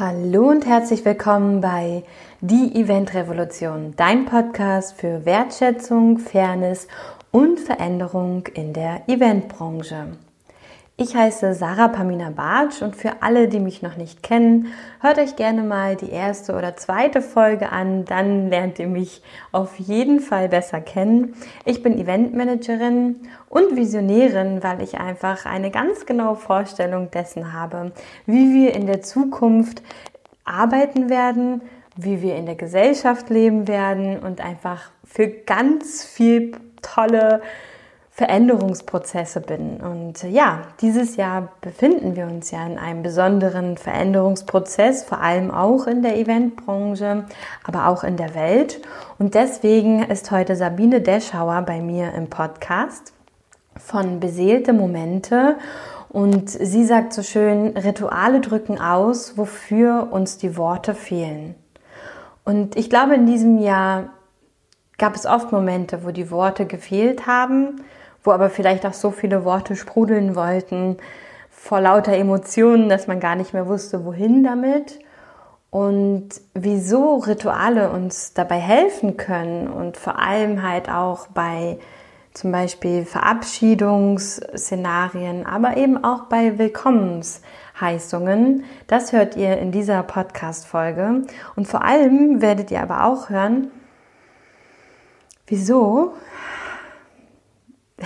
Hallo und herzlich willkommen bei Die Event Revolution, dein Podcast für Wertschätzung, Fairness und Veränderung in der Eventbranche. Ich heiße Sarah Pamina Bartsch und für alle, die mich noch nicht kennen, hört euch gerne mal die erste oder zweite Folge an, dann lernt ihr mich auf jeden Fall besser kennen. Ich bin Eventmanagerin und Visionärin, weil ich einfach eine ganz genaue Vorstellung dessen habe, wie wir in der Zukunft arbeiten werden, wie wir in der Gesellschaft leben werden und einfach für ganz viel tolle Veränderungsprozesse bin. Und ja, dieses Jahr befinden wir uns ja in einem besonderen Veränderungsprozess, vor allem auch in der Eventbranche, aber auch in der Welt. Und deswegen ist heute Sabine Deschauer bei mir im Podcast von Beseelte Momente. Und sie sagt so schön, Rituale drücken aus, wofür uns die Worte fehlen. Und ich glaube, in diesem Jahr gab es oft Momente, wo die Worte gefehlt haben, wo aber vielleicht auch so viele Worte sprudeln wollten vor lauter Emotionen, dass man gar nicht mehr wusste, wohin damit. Und wieso Rituale uns dabei helfen können und vor allem halt auch bei zum Beispiel Verabschiedungsszenarien, aber eben auch bei Willkommensheißungen. Das hört ihr in dieser Podcast-Folge. Und vor allem werdet ihr aber auch hören, wieso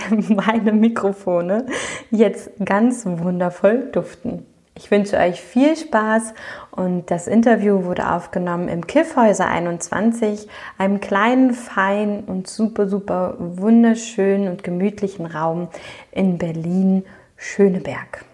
meine Mikrofone jetzt ganz wundervoll duften. Ich wünsche euch viel Spaß und das Interview wurde aufgenommen im Kiffhäuser 21, einem kleinen, feinen und super, super wunderschönen und gemütlichen Raum in Berlin-Schöneberg.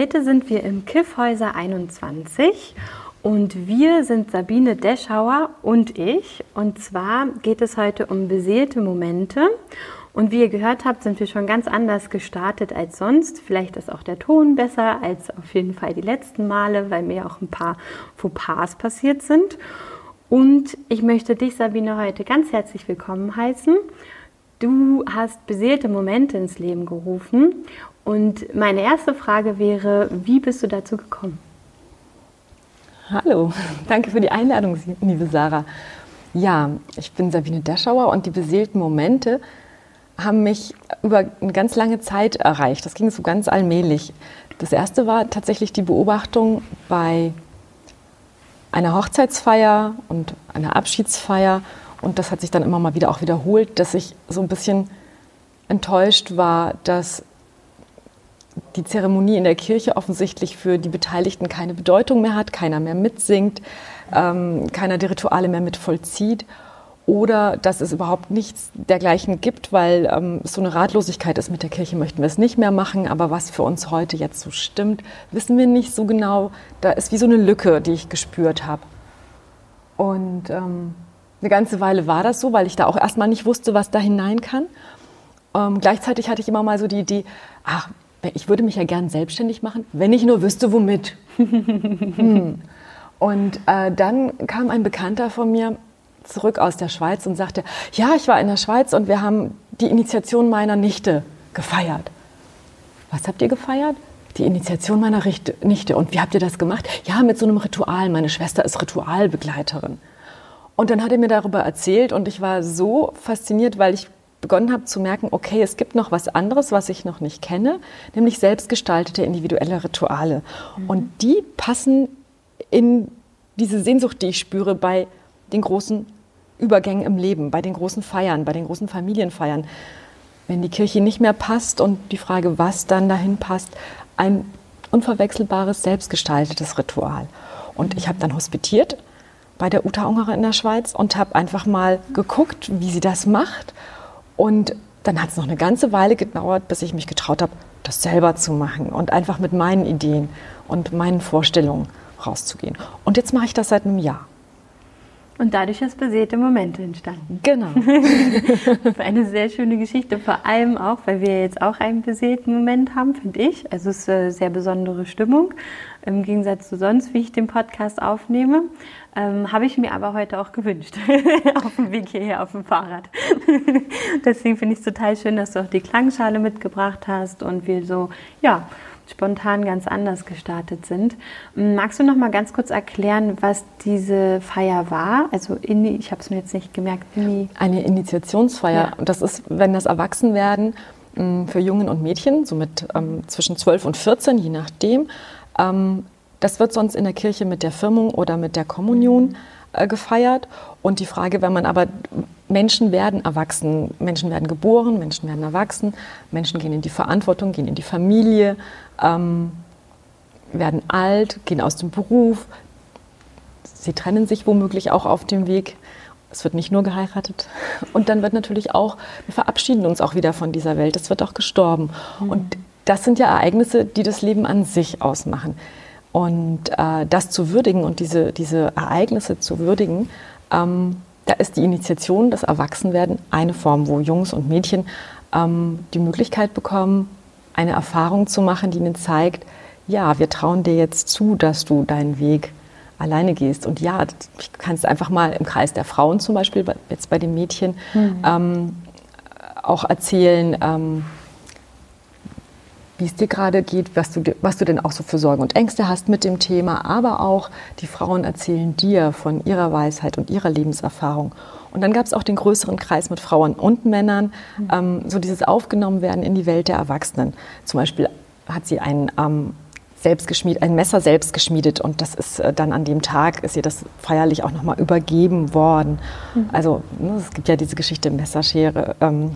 Heute sind wir im Kiffhäuser 21 und wir sind Sabine Deschauer und ich. Und zwar geht es heute um beseelte Momente. Und wie ihr gehört habt, sind wir schon ganz anders gestartet als sonst. Vielleicht ist auch der Ton besser als auf jeden Fall die letzten Male, weil mir auch ein paar Fauxpas passiert sind. Und ich möchte dich, Sabine, heute ganz herzlich willkommen heißen. Du hast beseelte Momente ins Leben gerufen und meine erste Frage wäre, wie bist du dazu gekommen? Hallo, danke für die Einladung, liebe Sarah. Ja, ich bin Sabine Deschauer und die beseelten Momente haben mich über eine ganz lange Zeit erreicht. Das ging so ganz allmählich. Das erste war tatsächlich die Beobachtung bei einer Hochzeitsfeier und einer Abschiedsfeier. Und das hat sich dann immer mal wieder auch wiederholt, dass ich so ein bisschen enttäuscht war, dass die Zeremonie in der Kirche offensichtlich für die Beteiligten keine Bedeutung mehr hat, keiner mehr mitsingt, ähm, keiner die Rituale mehr mit vollzieht oder dass es überhaupt nichts dergleichen gibt, weil ähm, so eine Ratlosigkeit ist, mit der Kirche möchten wir es nicht mehr machen, aber was für uns heute jetzt so stimmt, wissen wir nicht so genau. Da ist wie so eine Lücke, die ich gespürt habe. Und ähm, eine ganze Weile war das so, weil ich da auch erstmal nicht wusste, was da hinein kann. Ähm, gleichzeitig hatte ich immer mal so die Idee, ach, ich würde mich ja gern selbstständig machen, wenn ich nur wüsste, womit. hm. Und äh, dann kam ein Bekannter von mir zurück aus der Schweiz und sagte, ja, ich war in der Schweiz und wir haben die Initiation meiner Nichte gefeiert. Was habt ihr gefeiert? Die Initiation meiner Nichte. Und wie habt ihr das gemacht? Ja, mit so einem Ritual. Meine Schwester ist Ritualbegleiterin. Und dann hat er mir darüber erzählt und ich war so fasziniert, weil ich begonnen habe zu merken, okay, es gibt noch was anderes, was ich noch nicht kenne, nämlich selbstgestaltete individuelle Rituale. Mhm. Und die passen in diese Sehnsucht, die ich spüre bei den großen Übergängen im Leben, bei den großen Feiern, bei den großen Familienfeiern. wenn die Kirche nicht mehr passt und die Frage, was dann dahin passt, ein unverwechselbares, selbstgestaltetes Ritual. Und ich habe dann hospitiert bei der Uta Ungerer in der Schweiz und habe einfach mal geguckt, wie sie das macht. Und dann hat es noch eine ganze Weile gedauert, bis ich mich getraut habe, das selber zu machen und einfach mit meinen Ideen und meinen Vorstellungen rauszugehen. Und jetzt mache ich das seit einem Jahr. Und dadurch ist besäte Momente entstanden. Genau. eine sehr schöne Geschichte, vor allem auch, weil wir jetzt auch einen besäten Moment haben, finde ich. Also es ist eine sehr besondere Stimmung, im Gegensatz zu sonst, wie ich den Podcast aufnehme. Ähm, Habe ich mir aber heute auch gewünscht, auf dem Weg hierher auf dem Fahrrad. Deswegen finde ich es total schön, dass du auch die Klangschale mitgebracht hast und wir so, ja, spontan ganz anders gestartet sind. Magst du noch mal ganz kurz erklären, was diese Feier war? Also in, ich habe es mir jetzt nicht gemerkt. In Eine Initiationsfeier. Ja. Das ist, wenn das Erwachsenwerden mm, für Jungen und Mädchen, so mit ähm, zwischen 12 und 14, je nachdem. Ähm, das wird sonst in der Kirche mit der Firmung oder mit der Kommunion äh, gefeiert. Und die Frage, wenn man aber Menschen werden erwachsen, Menschen werden geboren, Menschen werden erwachsen, Menschen gehen in die Verantwortung, gehen in die Familie, ähm, werden alt, gehen aus dem Beruf. Sie trennen sich womöglich auch auf dem Weg. Es wird nicht nur geheiratet. Und dann wird natürlich auch, wir verabschieden uns auch wieder von dieser Welt. Es wird auch gestorben. Mhm. Und das sind ja Ereignisse, die das Leben an sich ausmachen. Und äh, das zu würdigen und diese, diese Ereignisse zu würdigen, ähm, da ist die Initiation, das Erwachsenwerden eine Form, wo Jungs und Mädchen ähm, die Möglichkeit bekommen, eine Erfahrung zu machen, die ihnen zeigt, ja, wir trauen dir jetzt zu, dass du deinen Weg alleine gehst. Und ja, du kannst einfach mal im Kreis der Frauen zum Beispiel, jetzt bei den Mädchen, mhm. ähm, auch erzählen, ähm, wie es dir gerade geht, was du, was du denn auch so für Sorgen und Ängste hast mit dem Thema. Aber auch die Frauen erzählen dir von ihrer Weisheit und ihrer Lebenserfahrung. Und dann gab es auch den größeren Kreis mit Frauen und Männern, mhm. ähm, so dieses Aufgenommenwerden in die Welt der Erwachsenen. Zum Beispiel hat sie ein, ähm, selbst geschmiedet, ein Messer selbst geschmiedet und das ist äh, dann an dem Tag, ist ihr das feierlich auch nochmal übergeben worden. Mhm. Also ne, es gibt ja diese Geschichte Messerschere, ähm,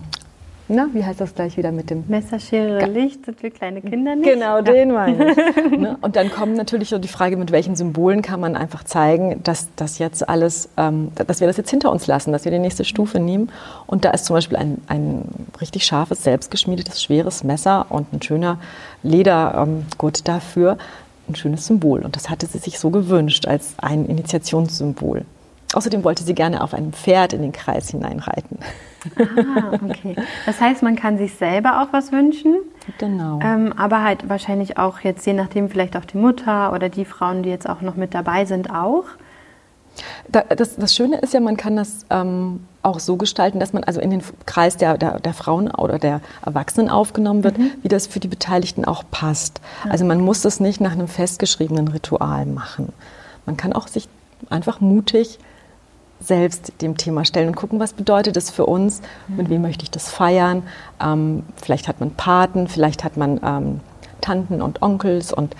na, wie heißt das gleich wieder mit dem Messerschere Ga Licht sind wir kleine Kinder nicht? Genau, den meine ich. ne? Und dann kommt natürlich so die Frage, mit welchen Symbolen kann man einfach zeigen, dass das jetzt alles, ähm, dass wir das jetzt hinter uns lassen, dass wir die nächste Stufe nehmen. Und da ist zum Beispiel ein, ein richtig scharfes, selbstgeschmiedetes, schweres Messer und ein schöner Ledergurt ähm, dafür, ein schönes Symbol. Und das hatte sie sich so gewünscht als ein Initiationssymbol. Außerdem wollte sie gerne auf einem Pferd in den Kreis hineinreiten. Ah, okay. Das heißt, man kann sich selber auch was wünschen. Genau. Ähm, aber halt wahrscheinlich auch jetzt, je nachdem, vielleicht auch die Mutter oder die Frauen, die jetzt auch noch mit dabei sind, auch. Das, das Schöne ist ja, man kann das ähm, auch so gestalten, dass man also in den Kreis der, der, der Frauen oder der Erwachsenen aufgenommen wird, mhm. wie das für die Beteiligten auch passt. Ja. Also man muss das nicht nach einem festgeschriebenen Ritual machen. Man kann auch sich einfach mutig selbst dem Thema stellen und gucken, was bedeutet das für uns, mit wem möchte ich das feiern. Ähm, vielleicht hat man Paten, vielleicht hat man ähm, Tanten und Onkels und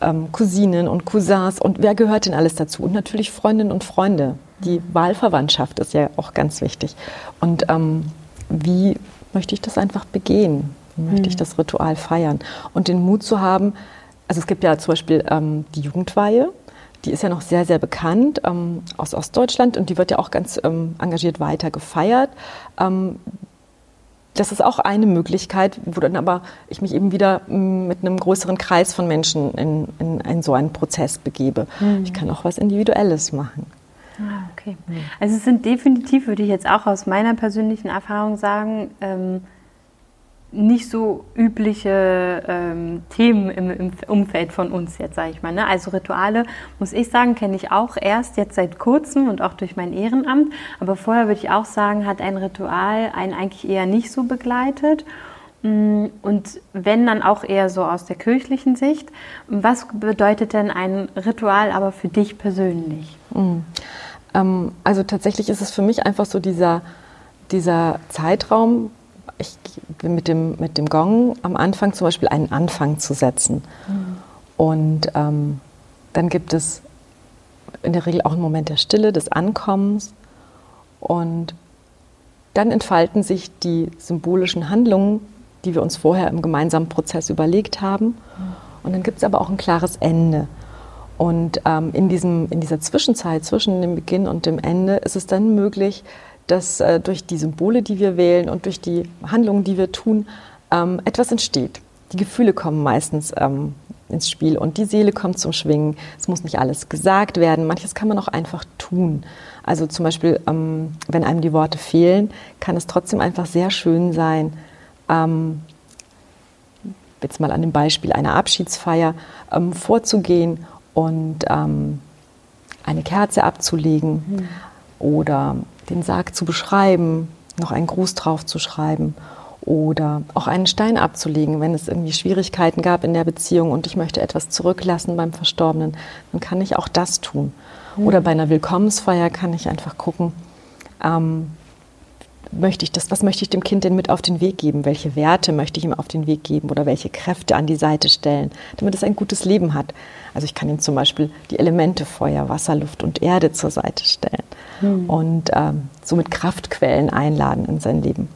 ähm, Cousinen und Cousins und wer gehört denn alles dazu? Und natürlich Freundinnen und Freunde. Die Wahlverwandtschaft ist ja auch ganz wichtig. Und ähm, wie möchte ich das einfach begehen? Wie möchte ich mhm. das Ritual feiern? Und den Mut zu haben, also es gibt ja zum Beispiel ähm, die Jugendweihe, die ist ja noch sehr, sehr bekannt ähm, aus Ostdeutschland und die wird ja auch ganz ähm, engagiert weiter gefeiert. Ähm, das ist auch eine Möglichkeit, wo dann aber ich mich eben wieder mm, mit einem größeren Kreis von Menschen in, in, in so einen Prozess begebe. Mhm. Ich kann auch was Individuelles machen. Ah, okay. Also es sind definitiv, würde ich jetzt auch aus meiner persönlichen Erfahrung sagen, ähm, nicht so übliche ähm, Themen im, im, Umfeld von uns jetzt, sage ich mal. Ne? Also Rituale, muss ich sagen, kenne ich auch erst jetzt seit kurzem und auch durch mein Ehrenamt. Aber vorher würde ich auch sagen, hat ein Ritual einen eigentlich eher nicht so begleitet. Mm, und wenn dann auch eher so aus der kirchlichen Sicht. Was bedeutet denn ein Ritual aber für dich persönlich? Mhm. Ähm, also tatsächlich ist es für mich einfach so dieser, dieser Zeitraum, ich mit dem, mit dem Gong am Anfang zum Beispiel einen Anfang zu setzen. Mhm. Und ähm, dann gibt es in der Regel auch einen Moment der Stille, des Ankommens. Und dann entfalten sich die symbolischen Handlungen, die wir uns vorher im gemeinsamen Prozess überlegt haben. Und dann gibt es aber auch ein klares Ende. Und ähm, in, diesem, in dieser Zwischenzeit zwischen dem Beginn und dem Ende ist es dann möglich, dass äh, durch die Symbole, die wir wählen und durch die Handlungen, die wir tun, ähm, etwas entsteht. Die Gefühle kommen meistens ähm, ins Spiel und die Seele kommt zum Schwingen. Es muss nicht alles gesagt werden, manches kann man auch einfach tun. Also zum Beispiel, ähm, wenn einem die Worte fehlen, kann es trotzdem einfach sehr schön sein, ähm, jetzt mal an dem Beispiel einer Abschiedsfeier, ähm, vorzugehen und ähm, eine Kerze abzulegen mhm. oder den Sarg zu beschreiben, noch einen Gruß drauf zu schreiben oder auch einen Stein abzulegen, wenn es irgendwie Schwierigkeiten gab in der Beziehung und ich möchte etwas zurücklassen beim Verstorbenen, dann kann ich auch das tun. Mhm. Oder bei einer Willkommensfeier kann ich einfach gucken, ähm, möchte ich das, was möchte ich dem Kind denn mit auf den Weg geben? Welche Werte möchte ich ihm auf den Weg geben oder welche Kräfte an die Seite stellen, damit es ein gutes Leben hat? Also ich kann ihm zum Beispiel die Elemente Feuer, Wasser, Luft und Erde zur Seite stellen mhm. und ähm, somit Kraftquellen einladen in sein Leben.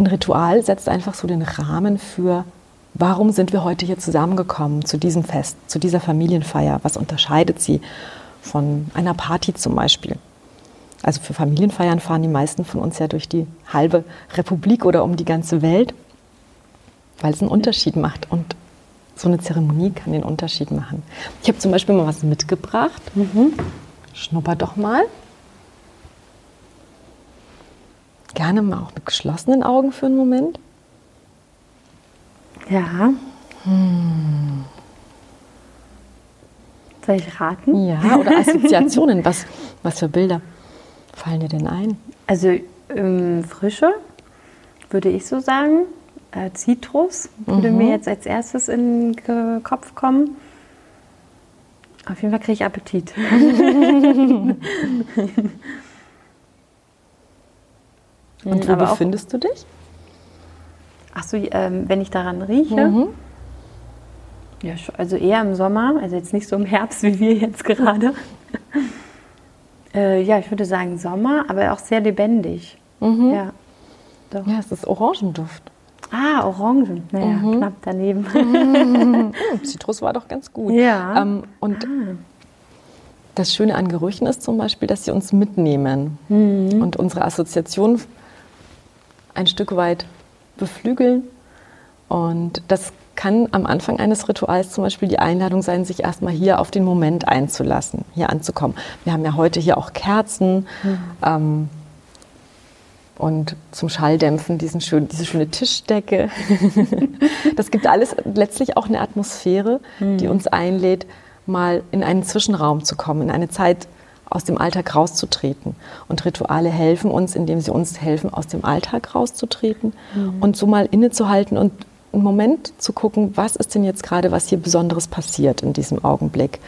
Ein Ritual setzt einfach so den Rahmen für, warum sind wir heute hier zusammengekommen zu diesem Fest, zu dieser Familienfeier? Was unterscheidet sie von einer Party zum Beispiel? Also für Familienfeiern fahren die meisten von uns ja durch die halbe Republik oder um die ganze Welt, weil es einen Unterschied macht. Und so eine Zeremonie kann den Unterschied machen. Ich habe zum Beispiel mal was mitgebracht. Mhm. Schnupper doch mal. Gerne mal auch mit geschlossenen Augen für einen Moment. Ja. Hm. Soll ich raten? Ja, oder Assoziationen. was, was für Bilder fallen dir denn ein? Also ähm, Frische, würde ich so sagen. Äh, Zitrus würde mhm. mir jetzt als erstes in den Kopf kommen. Auf jeden Fall kriege ich Appetit. Und wo befindest du dich? Ach so, ähm, wenn ich daran rieche. Mhm. Ja, also eher im Sommer, also jetzt nicht so im Herbst wie wir jetzt gerade. Äh, ja, ich würde sagen Sommer, aber auch sehr lebendig. Mhm. Ja, doch. ja, es ist Orangenduft. Ah, Orangen. Naja, mhm. knapp daneben. Mhm. Zitrus war doch ganz gut. Ja. Ähm, und ah. das Schöne an Gerüchen ist zum Beispiel, dass sie uns mitnehmen mhm. und unsere Assoziation ein Stück weit beflügeln. Und das kann am Anfang eines Rituals zum Beispiel die Einladung sein, sich erstmal hier auf den Moment einzulassen, hier anzukommen. Wir haben ja heute hier auch Kerzen mhm. ähm, und zum Schalldämpfen diesen schön, diese schöne Tischdecke. das gibt alles letztlich auch eine Atmosphäre, mhm. die uns einlädt, mal in einen Zwischenraum zu kommen, in eine Zeit, aus dem Alltag rauszutreten. Und Rituale helfen uns, indem sie uns helfen, aus dem Alltag rauszutreten mhm. und so mal innezuhalten und einen Moment zu gucken, was ist denn jetzt gerade, was hier Besonderes passiert in diesem Augenblick.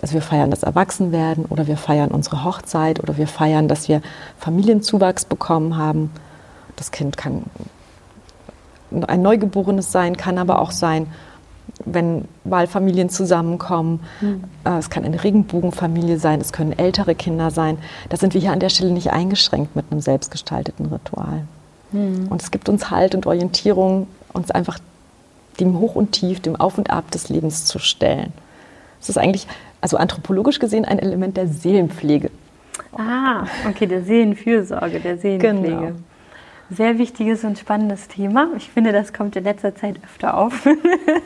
Also wir feiern das Erwachsenwerden oder wir feiern unsere Hochzeit oder wir feiern, dass wir Familienzuwachs bekommen haben. Das Kind kann ein Neugeborenes sein, kann aber auch sein, wenn Wahlfamilien zusammenkommen. Mhm. Es kann eine Regenbogenfamilie sein, es können ältere Kinder sein. Da sind wir hier an der Stelle nicht eingeschränkt mit einem selbstgestalteten Ritual. Mhm. Und es gibt uns Halt und Orientierung, uns einfach dem Hoch und Tief, dem Auf und Ab des Lebens zu stellen. Es ist eigentlich, also anthropologisch gesehen, ein Element der Seelenpflege. Ah, okay, der Seelenfürsorge, der Seelenpflege. Genau. Sehr wichtiges und spannendes Thema. Ich finde, das kommt in letzter Zeit öfter auf.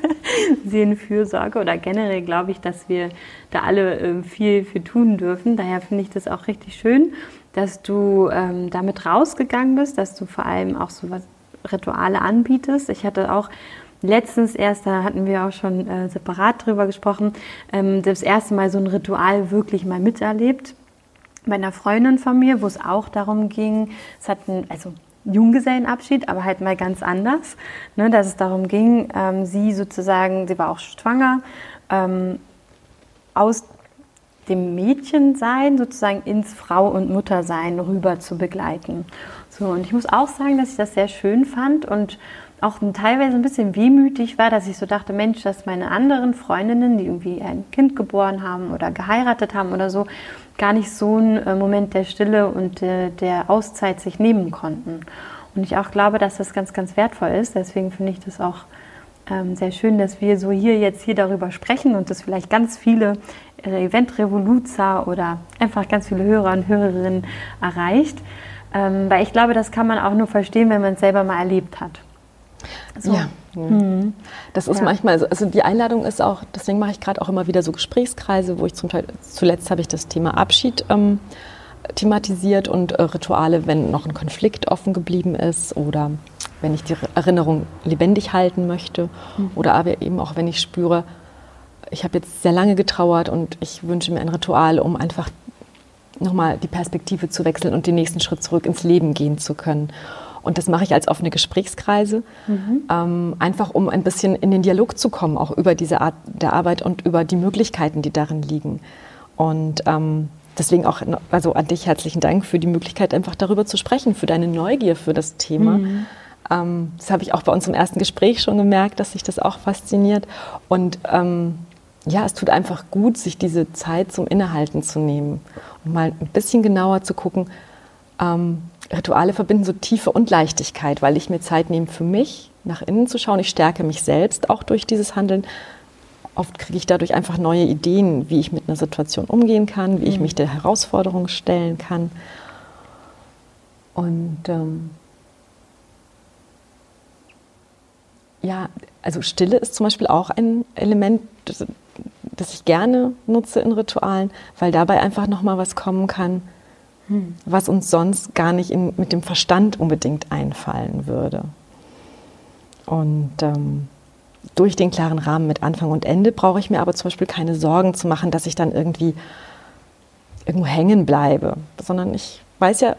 Seelenfürsorge oder generell glaube ich, dass wir da alle äh, viel für tun dürfen. Daher finde ich das auch richtig schön, dass du ähm, damit rausgegangen bist, dass du vor allem auch so was Rituale anbietest. Ich hatte auch letztens erst, da hatten wir auch schon äh, separat drüber gesprochen, ähm, das erste Mal so ein Ritual wirklich mal miterlebt bei einer Freundin von mir, wo es auch darum ging, es hatten, also Junggesellenabschied, aber halt mal ganz anders, ne, dass es darum ging, ähm, sie sozusagen, sie war auch schwanger, ähm, aus dem Mädchensein sozusagen ins Frau- und Muttersein rüber zu begleiten. So, und ich muss auch sagen, dass ich das sehr schön fand und auch teilweise ein bisschen wehmütig war, dass ich so dachte, Mensch, dass meine anderen Freundinnen, die irgendwie ein Kind geboren haben oder geheiratet haben oder so, gar nicht so einen äh, Moment der Stille und äh, der Auszeit sich nehmen konnten. Und ich auch glaube, dass das ganz, ganz wertvoll ist. Deswegen finde ich das auch ähm, sehr schön, dass wir so hier jetzt hier darüber sprechen und das vielleicht ganz viele äh, Event Revoluzer oder einfach ganz viele Hörer und Hörerinnen erreicht. Ähm, weil ich glaube, das kann man auch nur verstehen, wenn man es selber mal erlebt hat. So. Ja. Mhm. Das ist ja. manchmal so. Also die Einladung ist auch, deswegen mache ich gerade auch immer wieder so Gesprächskreise, wo ich zum Teil, zuletzt habe ich das Thema Abschied ähm, thematisiert und äh, Rituale, wenn noch ein Konflikt offen geblieben ist oder wenn ich die Erinnerung lebendig halten möchte mhm. oder aber eben auch, wenn ich spüre, ich habe jetzt sehr lange getrauert und ich wünsche mir ein Ritual, um einfach nochmal die Perspektive zu wechseln und den nächsten Schritt zurück ins Leben gehen zu können. Und das mache ich als offene Gesprächskreise, mhm. ähm, einfach um ein bisschen in den Dialog zu kommen, auch über diese Art der Arbeit und über die Möglichkeiten, die darin liegen. Und ähm, deswegen auch also an dich herzlichen Dank für die Möglichkeit, einfach darüber zu sprechen, für deine Neugier für das Thema. Mhm. Ähm, das habe ich auch bei uns im ersten Gespräch schon gemerkt, dass sich das auch fasziniert. Und ähm, ja, es tut einfach gut, sich diese Zeit zum Innehalten zu nehmen und mal ein bisschen genauer zu gucken, ähm, Rituale verbinden so Tiefe und Leichtigkeit, weil ich mir Zeit nehme für mich, nach innen zu schauen. Ich stärke mich selbst auch durch dieses Handeln. Oft kriege ich dadurch einfach neue Ideen, wie ich mit einer Situation umgehen kann, wie ich mhm. mich der Herausforderung stellen kann. Und ähm, ja, also Stille ist zum Beispiel auch ein Element, das, ich gerne nutze in Ritualen, weil dabei einfach nochmal was kommen kann, was uns sonst gar nicht in, mit dem Verstand unbedingt einfallen würde. Und ähm, durch den klaren Rahmen mit Anfang und Ende brauche ich mir aber zum Beispiel keine Sorgen zu machen, dass ich dann irgendwie irgendwo hängen bleibe, sondern ich weiß ja,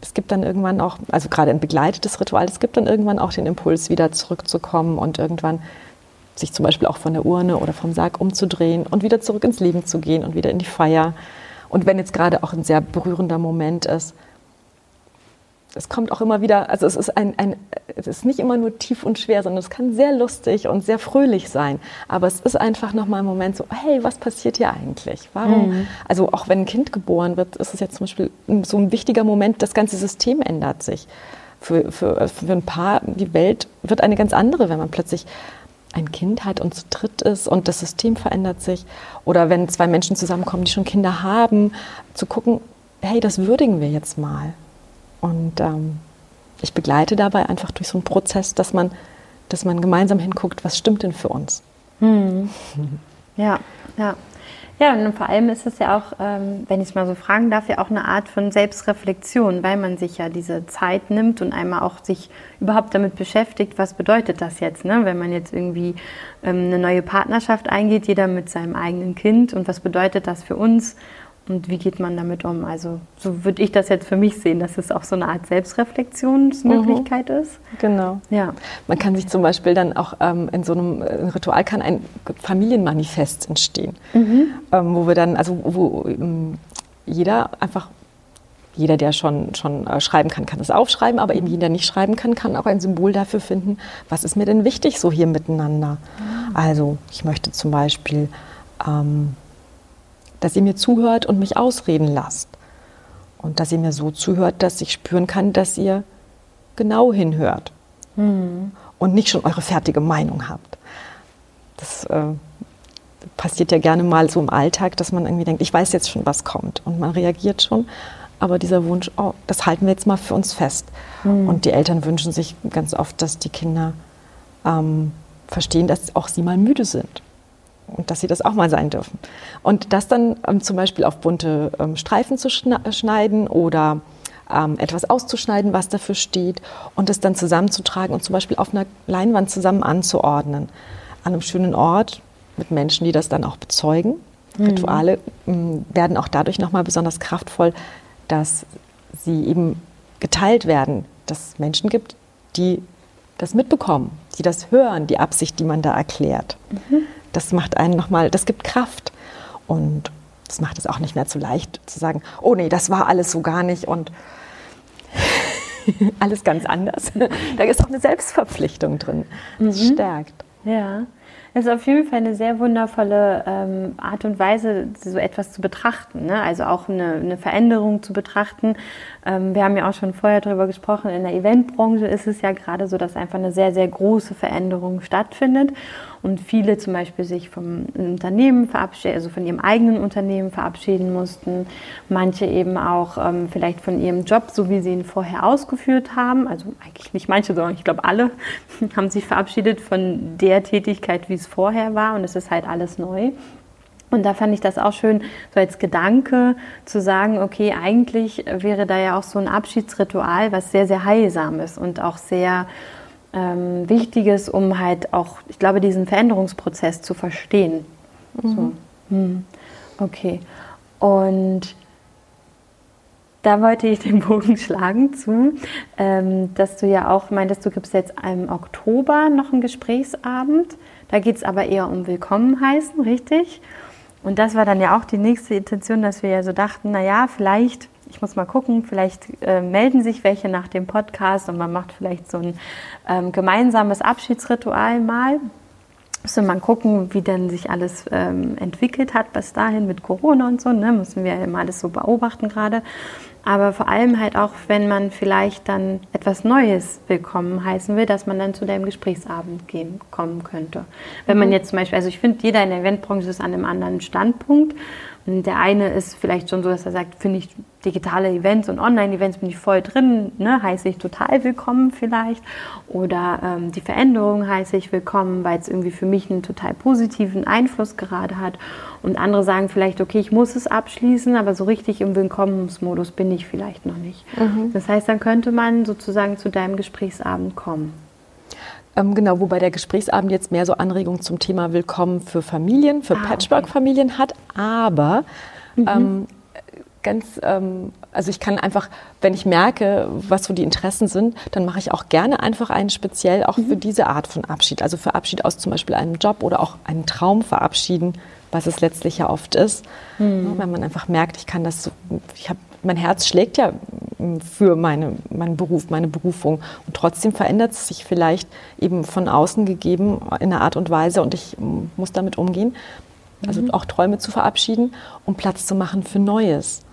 es gibt dann irgendwann auch, also gerade ein begleitetes Ritual, es gibt dann irgendwann auch den Impuls, wieder zurückzukommen und irgendwann sich zum Beispiel auch von der Urne oder vom Sarg umzudrehen und wieder zurück ins Leben zu gehen und wieder in die Feier. Und wenn jetzt gerade auch ein sehr berührender Moment ist, es kommt auch immer wieder, also es ist, ein, ein, es ist nicht immer nur tief und schwer, sondern es kann sehr lustig und sehr fröhlich sein. Aber es ist einfach nochmal ein Moment so, hey, was passiert hier eigentlich? Warum? Mhm. Also auch wenn ein Kind geboren wird, ist es jetzt zum Beispiel so ein wichtiger Moment, das ganze System ändert sich. Für, für, für ein Paar, die Welt wird eine ganz andere, wenn man plötzlich ein Kind hat und zu dritt ist und das System verändert sich. Oder wenn zwei Menschen zusammenkommen, die schon Kinder haben, zu gucken, hey, das würdigen wir jetzt mal. Und ähm, ich begleite dabei einfach durch so einen Prozess, dass man, dass man gemeinsam hinguckt, was stimmt denn für uns. Hm. Ja, ja. Ja, und vor allem ist es ja auch, ähm, wenn ich es mal so fragen darf, ja auch eine Art von Selbstreflexion, weil man sich ja diese Zeit nimmt und einmal auch sich überhaupt damit beschäftigt, was bedeutet das jetzt, ne? wenn man jetzt irgendwie ähm, eine neue Partnerschaft eingeht, jeder mit seinem eigenen Kind und was bedeutet das für uns und wie geht man damit um? Also so würde ich das jetzt für mich sehen, dass es auch so eine Art Selbstreflexionsmöglichkeit mhm. ist. Genau. Ja. Man kann sich zum Beispiel dann auch ähm, in so einem äh, Ritual kann ein Familienmanifest entstehen, mhm. ähm, wo wir dann, also wo ähm, jeder einfach jeder, der schon, schon äh, schreiben kann, kann es aufschreiben, aber eben jeder, der nicht schreiben kann, kann auch ein Symbol dafür finden, was ist mir denn wichtig so hier miteinander. Mhm. Also ich möchte zum Beispiel ähm, dass ihr mir zuhört und mich ausreden lasst. Und dass ihr mir so zuhört, dass ich spüren kann, dass ihr genau hinhört mhm. und nicht schon eure fertige Meinung habt. Das äh, passiert ja gerne mal so im Alltag, dass man irgendwie denkt, ich weiß jetzt schon, was kommt und man reagiert schon. Aber dieser Wunsch, oh, das halten wir jetzt mal für uns fest. Mhm. Und die Eltern wünschen sich ganz oft, dass die Kinder ähm, verstehen, dass auch sie mal müde sind und dass sie das auch mal sein dürfen. Und das dann ähm, zum Beispiel auf bunte ähm, Streifen zu schneiden oder ähm, etwas auszuschneiden, was dafür steht und es dann zusammenzutragen und zum Beispiel auf einer Leinwand zusammen anzuordnen. An einem schönen Ort mit Menschen, die das dann auch bezeugen. Mhm. Rituale ähm, werden auch dadurch nochmal besonders kraftvoll, dass sie eben geteilt werden, dass es Menschen gibt, die das mitbekommen, die das hören, die Absicht, die man da erklärt. Mhm das macht einen nochmal, das gibt Kraft. Und das macht es auch nicht mehr zu leicht zu sagen, oh nee, das war alles so gar nicht. Und alles ganz anders. Da ist auch eine Selbstverpflichtung drin. Das mhm. stärkt. Ja. Es ist auf jeden Fall eine sehr wundervolle ähm, Art und Weise, so etwas zu betrachten. Ne? Also auch eine, eine Veränderung zu betrachten. Ähm, wir haben ja auch schon vorher darüber gesprochen, in der Eventbranche ist es ja gerade so, dass einfach eine sehr, sehr große Veränderung stattfindet und viele zum Beispiel sich vom Unternehmen verabschieden, also von ihrem eigenen Unternehmen verabschieden mussten. Manche eben auch ähm, vielleicht von ihrem Job, so wie sie ihn vorher ausgeführt haben. Also eigentlich nicht manche, sondern ich glaube alle haben sich verabschiedet von der Tätigkeit, wie es vorher war und es ist halt alles neu. Und da fand ich das auch schön, so als Gedanke zu sagen, okay, eigentlich wäre da ja auch so ein Abschiedsritual, was sehr, sehr heilsam ist und auch sehr ähm, Wichtiges, um halt auch, ich glaube, diesen Veränderungsprozess zu verstehen. Mhm. So. Hm. Okay. Und da wollte ich den Bogen schlagen zu, ähm, dass du ja auch meintest, du gibst jetzt im Oktober noch einen Gesprächsabend. Da geht es aber eher um Willkommen heißen, richtig? Und das war dann ja auch die nächste Intention, dass wir ja so dachten, naja, vielleicht ich muss mal gucken, vielleicht äh, melden sich welche nach dem Podcast und man macht vielleicht so ein ähm, gemeinsames Abschiedsritual mal. Müssen wir mal gucken, wie denn sich alles ähm, entwickelt hat bis dahin mit Corona und so. Ne? Müssen wir ja mal alles so beobachten gerade. Aber vor allem halt auch, wenn man vielleicht dann etwas Neues willkommen heißen will, dass man dann zu deinem Gesprächsabend gehen, kommen könnte. Wenn man mhm. jetzt zum Beispiel, also ich finde, jeder in der Eventbranche ist an einem anderen Standpunkt. Und der eine ist vielleicht schon so, dass er sagt, finde ich digitale Events und Online-Events bin ich voll drin, ne, heiße ich total willkommen vielleicht. Oder ähm, die Veränderung heiße ich willkommen, weil es irgendwie für mich einen total positiven Einfluss gerade hat. Und andere sagen vielleicht, okay, ich muss es abschließen, aber so richtig im Willkommensmodus bin ich vielleicht noch nicht. Mhm. Das heißt, dann könnte man sozusagen zu deinem Gesprächsabend kommen. Ähm, genau, wobei der Gesprächsabend jetzt mehr so Anregungen zum Thema Willkommen für Familien, für ah, Patchwork-Familien okay. hat. Aber mhm. ähm, ganz, ähm, also ich kann einfach, wenn ich merke, was so die Interessen sind, dann mache ich auch gerne einfach einen speziell auch mhm. für diese Art von Abschied. Also für Abschied aus zum Beispiel einem Job oder auch einen Traum verabschieden, was es letztlich ja oft ist. Mhm. Wenn man einfach merkt, ich kann das ich habe mein Herz schlägt ja für meine, meinen Beruf, meine Berufung. Und trotzdem verändert es sich vielleicht eben von außen gegeben in einer Art und Weise und ich muss damit umgehen. Also mhm. auch Träume zu verabschieden, um Platz zu machen für Neues.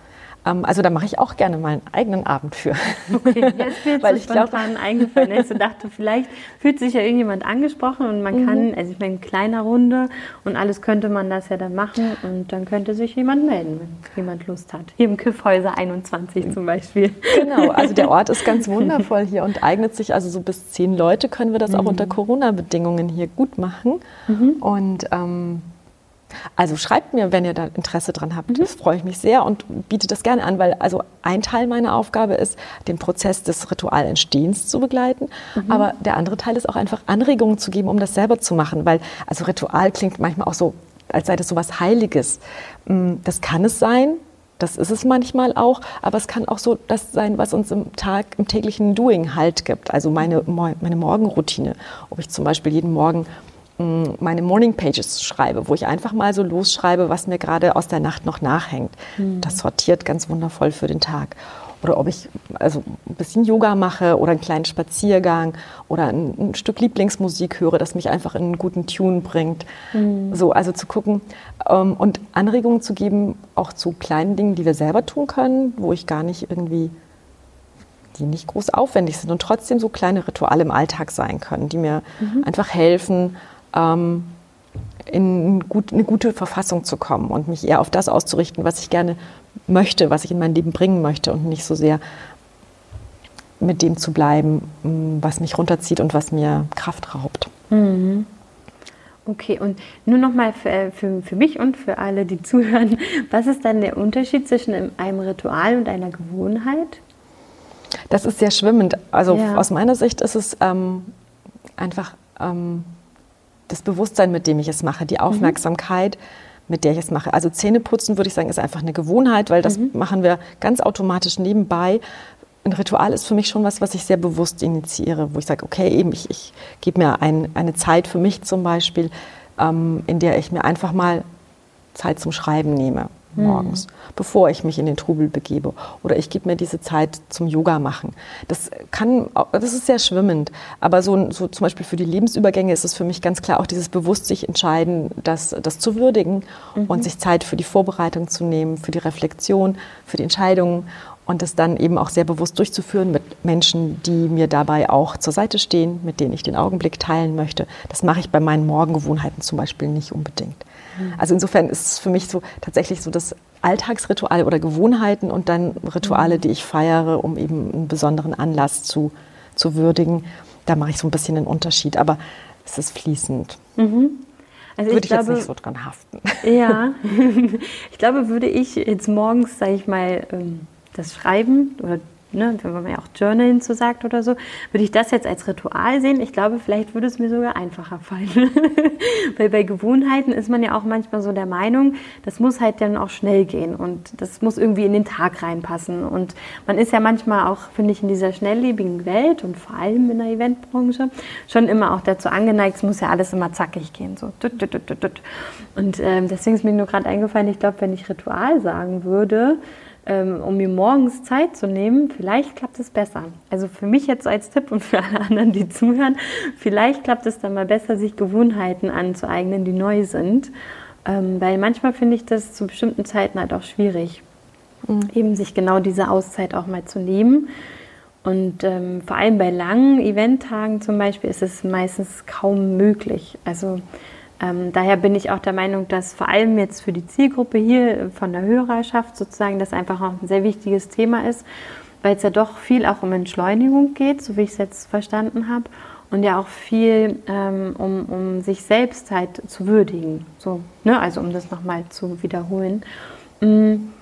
Ähm, also da mache ich auch gerne mal einen eigenen Abend für. Okay, jetzt wird Weil so ich spontan glaub, eingefallen. Ich so dachte, vielleicht fühlt sich ja irgendjemand angesprochen und man mhm. kann, also ich meine, in kleiner Runde und alles könnte man das ja dann machen und dann könnte sich jemand melden, wenn jemand Lust hat. Hier im Kiffhäuser 21 zum Beispiel. Genau, also der Ort ist ganz wundervoll hier und eignet sich, also so bis zehn Leute können wir das mhm. auch unter Corona-Bedingungen hier gut machen. Mhm. Und ähm, also schreibt mir, wenn ihr da Interesse dran habt. Mhm. Das freue ich mich sehr und biete das gerne an, weil also ein Teil meiner Aufgabe ist, den Prozess des Ritualentstehens zu begleiten. Mhm. Aber der andere Teil ist auch einfach Anregungen zu geben, um das selber zu machen. Weil also Ritual klingt manchmal auch so, als sei das so was Heiliges. Mm, das kann es sein, das ist es manchmal auch, aber es kann auch so das sein, was uns im Tag, im täglichen Doing Halt gibt. Also meine, meine Morgenroutine. Ob ich zum Beispiel jeden Morgen meine Morning Pages schreibe, wo ich einfach mal so losschreibe, was mir gerade aus der Nacht noch nachhängt. Mhm. Das sortiert ganz wundervoll für den Tag. Oder ob ich also ein bisschen Yoga mache oder einen kleinen Spaziergang oder ein, ein Stück Lieblingsmusik höre, das mich einfach in einen guten Tune bringt. Mhm. So, also zu gucken ähm, und Anregungen zu geben, auch zu kleinen Dingen, die wir selber tun können, wo ich gar nicht irgendwie die nicht groß aufwendig sind und trotzdem so kleine Rituale im Alltag sein können, die mir mhm. einfach helfen, ähm, in gut, eine gute Verfassung zu kommen und mich eher auf das auszurichten, was ich gerne möchte, was ich in mein Leben bringen möchte und nicht so sehr mit dem zu bleiben, was mich runterzieht und was mir Kraft raubt. Mhm. Okay, und nur nochmal für, äh, für, für mich und für alle, die zuhören, was ist dann der Unterschied zwischen einem Ritual und einer Gewohnheit? Das ist sehr schwimmend. Also ja. aus meiner Sicht ist es ähm, einfach ähm, das Bewusstsein, mit dem ich es mache, die mhm. Aufmerksamkeit, mhm. mit der ich es mache. Also Zähneputzen, würde ich sagen, ist einfach eine Gewohnheit, weil das mhm. machen wir ganz automatisch nebenbei. Ein Ritual ist für mich schon was, was ich sehr bewusst initiiere, wo ich sage, okay, eben, ich, ich gebe mir ein, eine Zeit für mich zum Beispiel, ähm, in der ich mir einfach mal Zeit zum Schreiben nehme. Morgens, mhm. bevor ich mich in den Trubel begebe. Oder ich gebe mir diese Zeit zum Yoga machen. Das kann, das ist sehr schwimmend. Aber so, so zum Beispiel für die Lebensübergänge ist es für mich ganz klar auch dieses bewusst sich entscheiden, das, das zu würdigen mhm. und sich Zeit für die Vorbereitung zu nehmen, für die Reflexion, für die Entscheidungen und das dann eben auch sehr bewusst durchzuführen mit Menschen, die mir dabei auch zur Seite stehen, mit denen ich den Augenblick teilen möchte. Das mache ich bei meinen Morgengewohnheiten zum Beispiel nicht unbedingt. Also insofern ist es für mich so tatsächlich so das Alltagsritual oder Gewohnheiten und dann Rituale, die ich feiere, um eben einen besonderen Anlass zu, zu würdigen. Da mache ich so ein bisschen einen Unterschied, aber es ist fließend. Mhm. Also würde ich, ich glaube, jetzt nicht so dran haften. Ja, ich glaube, würde ich jetzt morgens, sage ich mal, ähm, das Schreiben oder ne, wenn man ja auch Journalen zu sagt oder so, würde ich das jetzt als Ritual sehen. Ich glaube, vielleicht würde es mir sogar einfacher fallen. Weil bei Gewohnheiten ist man ja auch manchmal so der Meinung, das muss halt dann auch schnell gehen und das muss irgendwie in den Tag reinpassen. Und man ist ja manchmal auch, finde ich, in dieser schnelllebigen Welt und vor allem in der Eventbranche schon immer auch dazu angeneigt, es muss ja alles immer zackig gehen. So. Und ähm, deswegen ist mir nur gerade eingefallen, ich glaube, wenn ich Ritual sagen würde, um mir morgens Zeit zu nehmen, vielleicht klappt es besser. Also für mich jetzt als Tipp und für alle anderen, die zuhören, vielleicht klappt es dann mal besser, sich Gewohnheiten anzueignen, die neu sind. Ähm, weil manchmal finde ich das zu bestimmten Zeiten halt auch schwierig, mhm. eben sich genau diese Auszeit auch mal zu nehmen. Und ähm, vor allem bei langen Eventtagen zum Beispiel ist es meistens kaum möglich. Also ähm, daher bin ich auch der Meinung, dass vor allem jetzt für die Zielgruppe hier von der Hörerschaft sozusagen das einfach auch ein sehr wichtiges Thema ist, weil es ja doch viel auch um Entschleunigung geht, so wie ich es jetzt verstanden habe, und ja auch viel ähm, um, um sich selbst halt zu würdigen. So, ne? Also um das nochmal zu wiederholen. Mhm.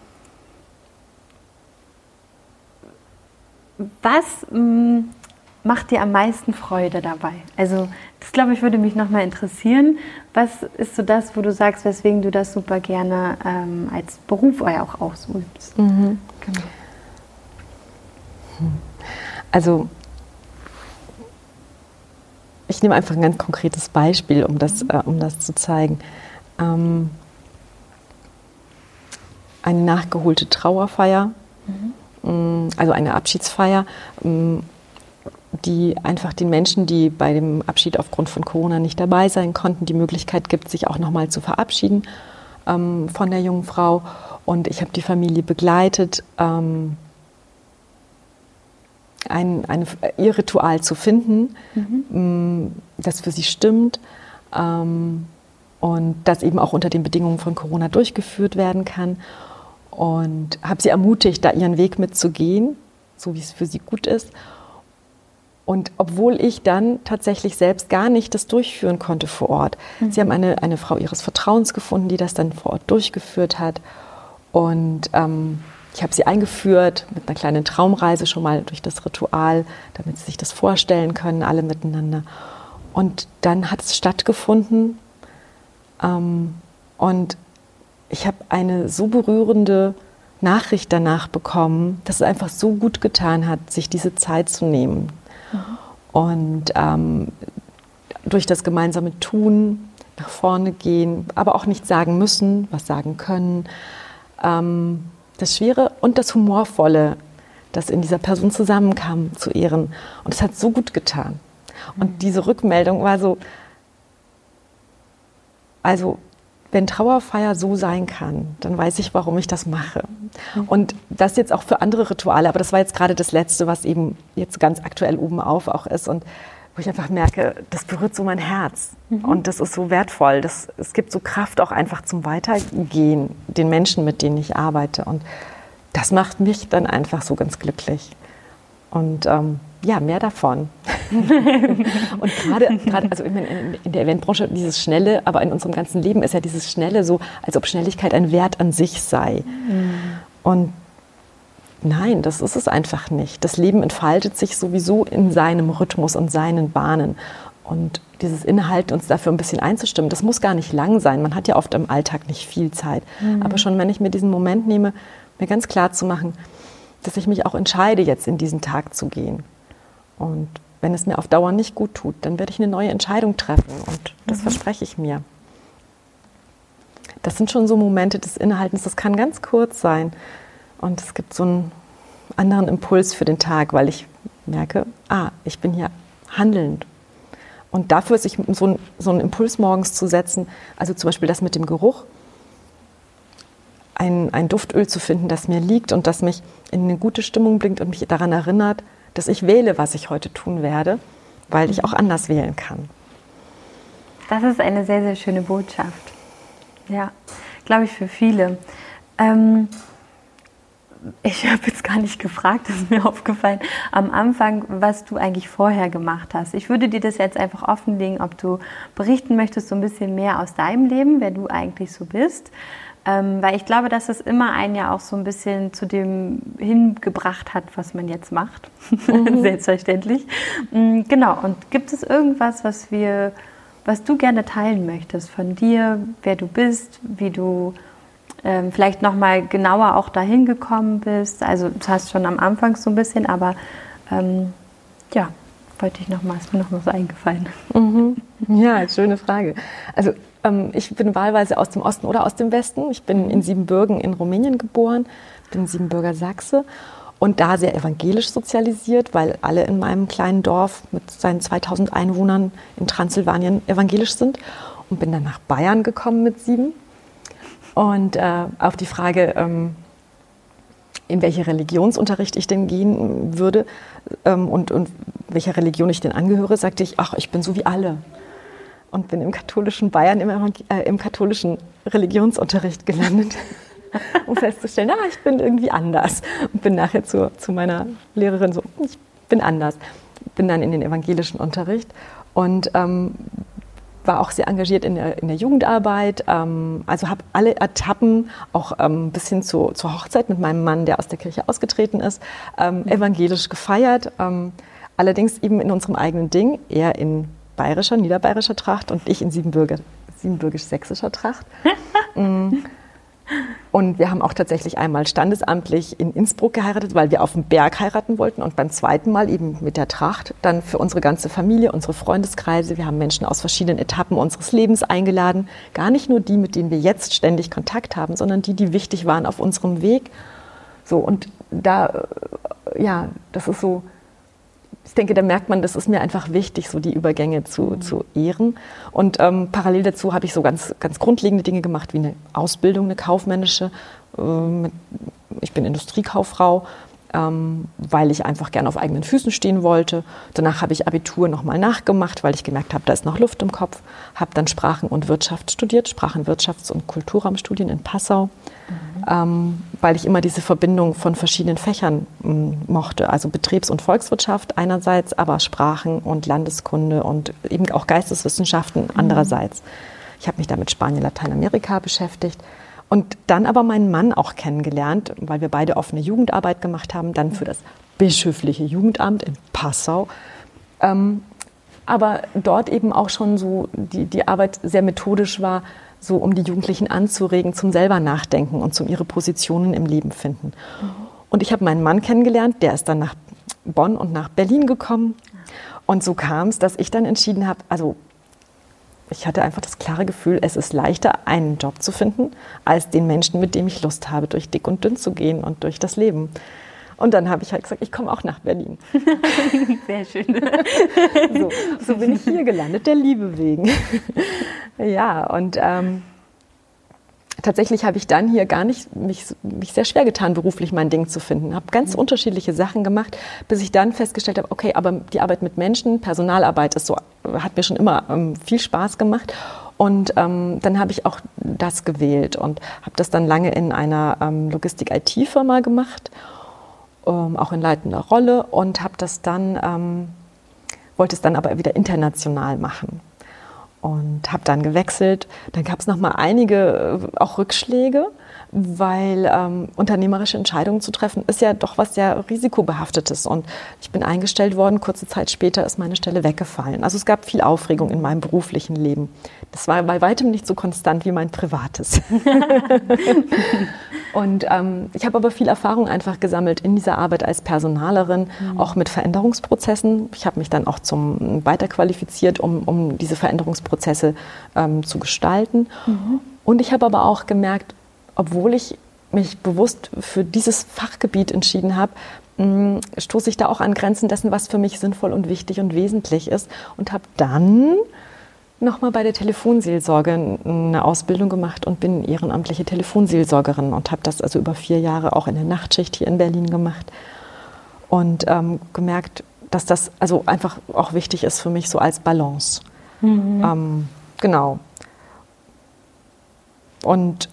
Was mh, mm, macht dir am meisten Freude dabei? Also das glaube ich würde mich nochmal interessieren. Was ist so das, wo du sagst, weswegen du das super gerne ähm, als Beruf auch ausübst? Mhm. Genau. Also ich nehme einfach ein ganz konkretes Beispiel, um das, äh, um das zu zeigen. Ähm, eine nachgeholte Trauerfeier, mhm. also eine Abschiedsfeier die einfach den Menschen, die bei dem Abschied aufgrund von Corona nicht dabei sein konnten, die Möglichkeit gibt, sich auch nochmal zu verabschieden ähm, von der jungen Frau. Und ich habe die Familie begleitet, ähm, ein, eine, ihr Ritual zu finden, mhm. Mm, das für sie stimmt ähm, und das eben auch unter den Bedingungen von Corona durchgeführt werden kann. Und habe sie ermutigt, da ihren Weg mitzugehen, so wie es für sie gut ist. Und obwohl ich dann tatsächlich selbst gar nicht das durchführen konnte vor Ort. Mhm. Sie haben eine, eine Frau ihres Vertrauens gefunden, die das dann vor Ort durchgeführt hat. Und ähm, ich habe sie eingeführt mit einer kleinen Traumreise schon mal durch das Ritual, damit sie sich das vorstellen können, alle miteinander. Und dann hat es stattgefunden. Ähm, und ich habe eine so berührende Nachricht danach bekommen, dass es einfach so gut getan hat, sich diese Zeit zu nehmen, und ähm, durch das gemeinsame Tun nach vorne gehen, aber auch nicht sagen müssen, was sagen können. Ähm, das Schwere und das Humorvolle, das in dieser Person zusammenkam, zu ehren. Und es hat so gut getan. Und mhm. diese Rückmeldung war so, also wenn Trauerfeier so sein kann, dann weiß ich, warum ich das mache. Und das jetzt auch für andere Rituale, aber das war jetzt gerade das Letzte, was eben jetzt ganz aktuell oben auf auch ist und wo ich einfach merke, das berührt so mein Herz mhm. und das ist so wertvoll. Das, es gibt so Kraft auch einfach zum Weitergehen, den Menschen, mit denen ich arbeite und das macht mich dann einfach so ganz glücklich. Und ähm, ja, mehr davon. und gerade, also in, in, der Eventbranche, dieses Schnelle, aber in unserem ganzen Leben ist ja dieses Schnelle so, als ob Schnelligkeit ein Wert an sich sei. Mhm. Und nein, das ist es einfach nicht. Das Leben entfaltet sich sowieso in seinem Rhythmus und seinen Bahnen. Und dieses Inhalten, uns dafür ein bisschen einzustimmen, das muss gar nicht lang sein. Man hat ja oft im Alltag nicht viel Zeit. Mhm. Aber schon, wenn ich mir diesen Moment nehme, mir ganz klar zu machen, dass ich mich auch entscheide, jetzt in diesen Tag zu gehen. Und wenn es mir auf Dauer nicht gut tut, dann werde ich eine neue Entscheidung treffen und das mhm. verspreche ich mir. das sind schon so Momente des Innehaltens, das kann ganz kurz sein. Und es gibt so einen anderen Impuls für den Tag, weil ich merke, ah, ich bin hier handelnd. Und dafür sich so, ein, so einen Impuls morgens zu setzen, also zum Beispiel das mit dem Geruch, ein, ein Duftöl zu finden, das mir liegt und das mich in eine gute Stimmung bringt und mich daran erinnert, dass ich wähle, was ich heute tun werde, weil ich auch anders wählen kann. Das ist eine sehr, sehr schöne Botschaft. Ja, glaube ich für viele. Ähm, ich habe jetzt gar nicht gefragt, das ist mir aufgefallen, am Anfang, was du eigentlich vorher gemacht hast. Ich würde dir das jetzt einfach offenlegen, ob du berichten möchtest, so ein bisschen mehr aus deinem Leben, wer du eigentlich so bist. Ähm, weil ich glaube, dass es immer einen ja auch so ein bisschen zu dem hingebracht hat, was man jetzt macht. Mhm. Selbstverständlich. Mhm, genau. Und gibt es irgendwas, was wir, was du gerne teilen möchtest von dir, wer du bist, wie du ähm, vielleicht noch mal genauer auch dahin gekommen bist. Also du hast schon am Anfang so ein bisschen, aber ähm, ja, wollte ich noch mal, ist mir noch mal so eingefallen. Mhm. Ja, schöne Frage. Also ich bin wahlweise aus dem Osten oder aus dem Westen. Ich bin in Siebenbürgen in Rumänien geboren, bin Siebenbürger Sachse und da sehr evangelisch sozialisiert, weil alle in meinem kleinen Dorf mit seinen 2000 Einwohnern in Transsilvanien evangelisch sind und bin dann nach Bayern gekommen mit sieben und äh, auf die Frage, ähm, in welche Religionsunterricht ich denn gehen würde ähm, und, und welcher Religion ich denn angehöre, sagte ich, ach, ich bin so wie alle. Und bin im katholischen Bayern im, äh, im katholischen Religionsunterricht gelandet, um festzustellen, ah, ich bin irgendwie anders. Und bin nachher zu, zu meiner Lehrerin so, ich bin anders. Bin dann in den evangelischen Unterricht und ähm, war auch sehr engagiert in der, in der Jugendarbeit, ähm, also habe alle Etappen, auch ähm, bis hin zu, zur Hochzeit mit meinem Mann, der aus der Kirche ausgetreten ist, ähm, evangelisch gefeiert. Ähm, allerdings eben in unserem eigenen Ding, eher in bayerischer, niederbayerischer Tracht und ich in siebenbürgisch-sächsischer Tracht. mm. Und wir haben auch tatsächlich einmal standesamtlich in Innsbruck geheiratet, weil wir auf dem Berg heiraten wollten und beim zweiten Mal eben mit der Tracht dann für unsere ganze Familie, unsere Freundeskreise. Wir haben Menschen aus verschiedenen Etappen unseres Lebens eingeladen. Gar nicht nur die, mit denen wir jetzt ständig Kontakt haben, sondern die, die wichtig waren auf unserem Weg. So, und da, äh, ja, das ist so, ich denke, da merkt man, das ist mir einfach wichtig, so die Übergänge zu, mhm. zu ehren. Und ähm, parallel dazu habe ich so ganz, ganz grundlegende Dinge gemacht, wie eine Ausbildung, eine kaufmännische. Ähm, ich bin Industriekauffrau, ähm, weil ich einfach gerne auf eigenen Füßen stehen wollte. Danach habe ich Abitur nochmal nachgemacht, weil ich gemerkt habe, da ist noch Luft im Kopf. Habe dann Sprachen und Wirtschaft studiert, Sprachen, Wirtschafts- und Kulturraumstudien in Passau, mhm. ähm, weil ich immer diese Verbindung von verschiedenen Fächern m, mochte. Also Betriebs- und Volkswirtschaft einerseits, aber Sprachen und Landeskunde und eben auch Geisteswissenschaften mhm. andererseits. Ich habe mich da mit Spanien, Lateinamerika beschäftigt und dann aber meinen Mann auch kennengelernt, weil wir beide offene Jugendarbeit gemacht haben, dann für das bischöfliche Jugendamt in Passau. Ähm, aber dort eben auch schon so die, die Arbeit sehr methodisch war, so um die Jugendlichen anzuregen zum selber nachdenken und zum ihre Positionen im Leben finden. Mhm. Und ich habe meinen Mann kennengelernt, der ist dann nach Bonn und nach Berlin gekommen. Und so kam es, dass ich dann entschieden habe, also ich hatte einfach das klare Gefühl, es ist leichter, einen Job zu finden, als den Menschen, mit dem ich Lust habe, durch dick und dünn zu gehen und durch das Leben. Und dann habe ich halt gesagt, ich komme auch nach Berlin. Sehr schön. so, so, bin ich hier gelandet, der Liebe wegen. ja, und ähm, tatsächlich habe ich dann hier gar nicht mich, mich sehr schwer getan, beruflich mein Ding zu finden. Habe ganz mhm. unterschiedliche Sachen gemacht, bis ich dann festgestellt habe, okay, aber die Arbeit mit Menschen, Personalarbeit ist so, hat mir schon immer ähm, viel Spaß gemacht. Und ähm, dann habe ich auch das gewählt und habe das dann lange in einer ähm, Logistik-IT-Firma gemacht, ähm, auch in leitender Rolle und habe das dann ähm, wollte es dann aber wieder international machen und habe dann gewechselt. Dann gab es noch mal einige äh, auch Rückschläge, weil ähm, unternehmerische Entscheidungen zu treffen ist ja doch was sehr risikobehaftetes. Und ich bin eingestellt worden. Kurze Zeit später ist meine Stelle weggefallen. Also es gab viel Aufregung in meinem beruflichen Leben. Das war bei weitem nicht so konstant wie mein privates. Und ähm, ich habe aber viel Erfahrung einfach gesammelt in dieser Arbeit als Personalerin, mhm. auch mit Veränderungsprozessen. Ich habe mich dann auch zum weiterqualifiziert, um, um diese Veränderungsprozesse ähm, zu gestalten. Mhm. Und ich habe aber auch gemerkt, obwohl ich mich bewusst für dieses Fachgebiet entschieden habe, mm, stoße ich da auch an Grenzen dessen, was für mich sinnvoll und wichtig und wesentlich ist. Und habe dann nochmal bei der Telefonseelsorge eine Ausbildung gemacht und bin ehrenamtliche Telefonseelsorgerin und habe das also über vier Jahre auch in der Nachtschicht hier in Berlin gemacht und ähm, gemerkt, dass das also einfach auch wichtig ist für mich so als Balance. Mhm. Ähm, genau. Und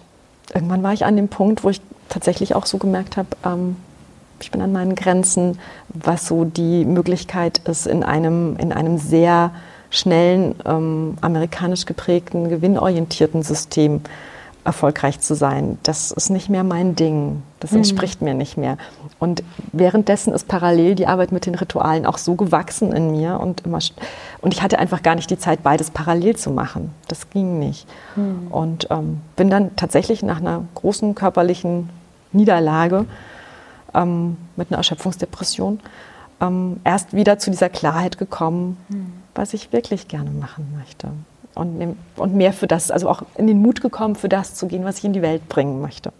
irgendwann war ich an dem Punkt, wo ich tatsächlich auch so gemerkt habe, ähm, ich bin an meinen Grenzen, was so die Möglichkeit ist, in einem, in einem sehr schnellen, ähm, amerikanisch geprägten, gewinnorientierten System erfolgreich zu sein. Das ist nicht mehr mein Ding. Das mhm. entspricht mir nicht mehr. Und währenddessen ist parallel die Arbeit mit den Ritualen auch so gewachsen in mir und immer und ich hatte einfach gar nicht die Zeit, beides parallel zu machen. Das ging nicht. Mhm. Und ähm, bin dann tatsächlich nach einer großen körperlichen Niederlage ähm, mit einer Erschöpfungsdepression ähm, erst wieder zu dieser Klarheit gekommen, mhm. Was ich wirklich gerne machen möchte und, und mehr für das, also auch in den Mut gekommen, für das zu gehen, was ich in die Welt bringen möchte.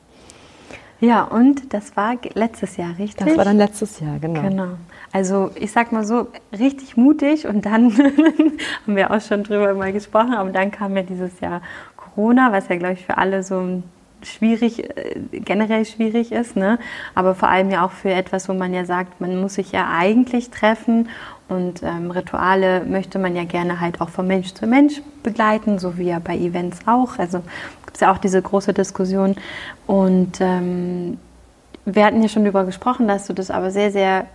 Ja, und das war letztes Jahr, richtig? Das war dann letztes Jahr, genau. Genau. Also ich sag mal so, richtig mutig und dann haben wir auch schon drüber mal gesprochen, aber dann kam ja dieses Jahr Corona, was ja, glaube ich, für alle so schwierig, äh, generell schwierig ist, ne? aber vor allem ja auch für etwas, wo man ja sagt, man muss sich ja eigentlich treffen und ähm, Rituale möchte man ja gerne halt auch von Mensch zu Mensch begleiten, so wie ja bei Events auch. Also gibt es ja auch diese große Diskussion. Und ähm, wir hatten ja schon darüber gesprochen, dass du das aber sehr, sehr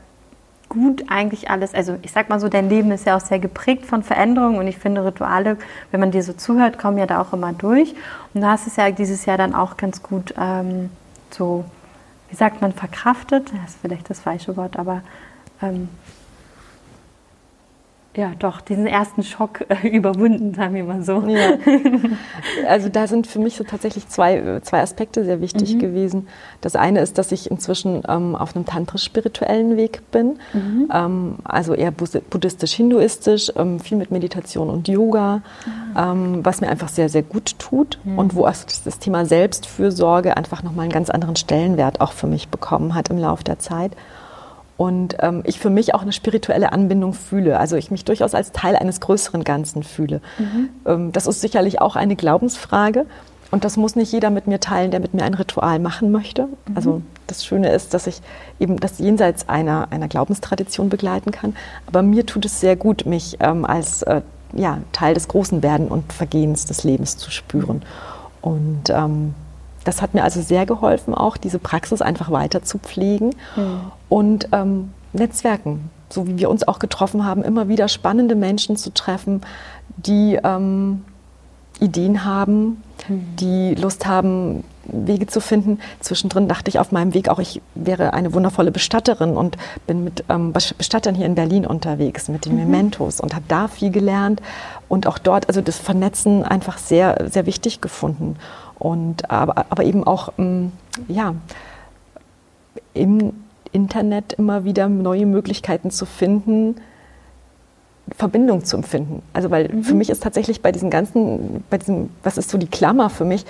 gut eigentlich alles, also ich sag mal so, dein Leben ist ja auch sehr geprägt von Veränderungen und ich finde Rituale, wenn man dir so zuhört, kommen ja da auch immer durch. Und du hast es ja dieses Jahr dann auch ganz gut ähm, so, wie sagt man, verkraftet, das ist vielleicht das falsche Wort, aber ähm, ja, doch, diesen ersten Schock äh, überwunden, sagen wir mal so. Ja. Also da sind für mich so tatsächlich zwei, zwei Aspekte sehr wichtig mhm. gewesen. Das eine ist, dass ich inzwischen ähm, auf einem tantrisch-spirituellen Weg bin, mhm. ähm, also eher buddhistisch-hinduistisch, ähm, viel mit Meditation und Yoga, mhm. was mir einfach sehr, sehr gut tut mhm. und wo das Thema Selbstfürsorge einfach nochmal einen ganz anderen Stellenwert auch für mich bekommen hat im Laufe der Zeit und ähm, ich für mich auch eine spirituelle Anbindung fühle. Also ich mich durchaus als Teil eines größeren Ganzen fühle. Mhm. Ähm, das ist sicherlich auch eine Glaubensfrage. Und das muss nicht jeder mit mir teilen, der mit mir ein Ritual machen möchte. Mhm. Also das Schöne ist, dass ich eben das jenseits einer, einer Glaubenstradition begleiten kann. Aber mir tut es sehr gut, mich ähm, als äh, ja, Teil des großen Werden und Vergehens des Lebens zu spüren. Und ähm, das hat mir also sehr geholfen, auch diese Praxis einfach weiter zu pflegen mhm. und ähm, Netzwerken, so wie wir uns auch getroffen haben, immer wieder spannende Menschen zu treffen, die ähm, Ideen haben, mhm. die Lust haben, Wege zu finden. Zwischendrin dachte ich auf meinem Weg auch, ich wäre eine wundervolle Bestatterin und bin mit ähm, Bestattern hier in Berlin unterwegs, mit den mhm. Mementos und habe da viel gelernt und auch dort, also das Vernetzen einfach sehr, sehr wichtig gefunden. Und, aber, aber eben auch ähm, ja, im Internet immer wieder neue Möglichkeiten zu finden, Verbindung zu empfinden. Also weil mhm. für mich ist tatsächlich bei diesen ganzen, bei diesem, was ist so die Klammer für mich,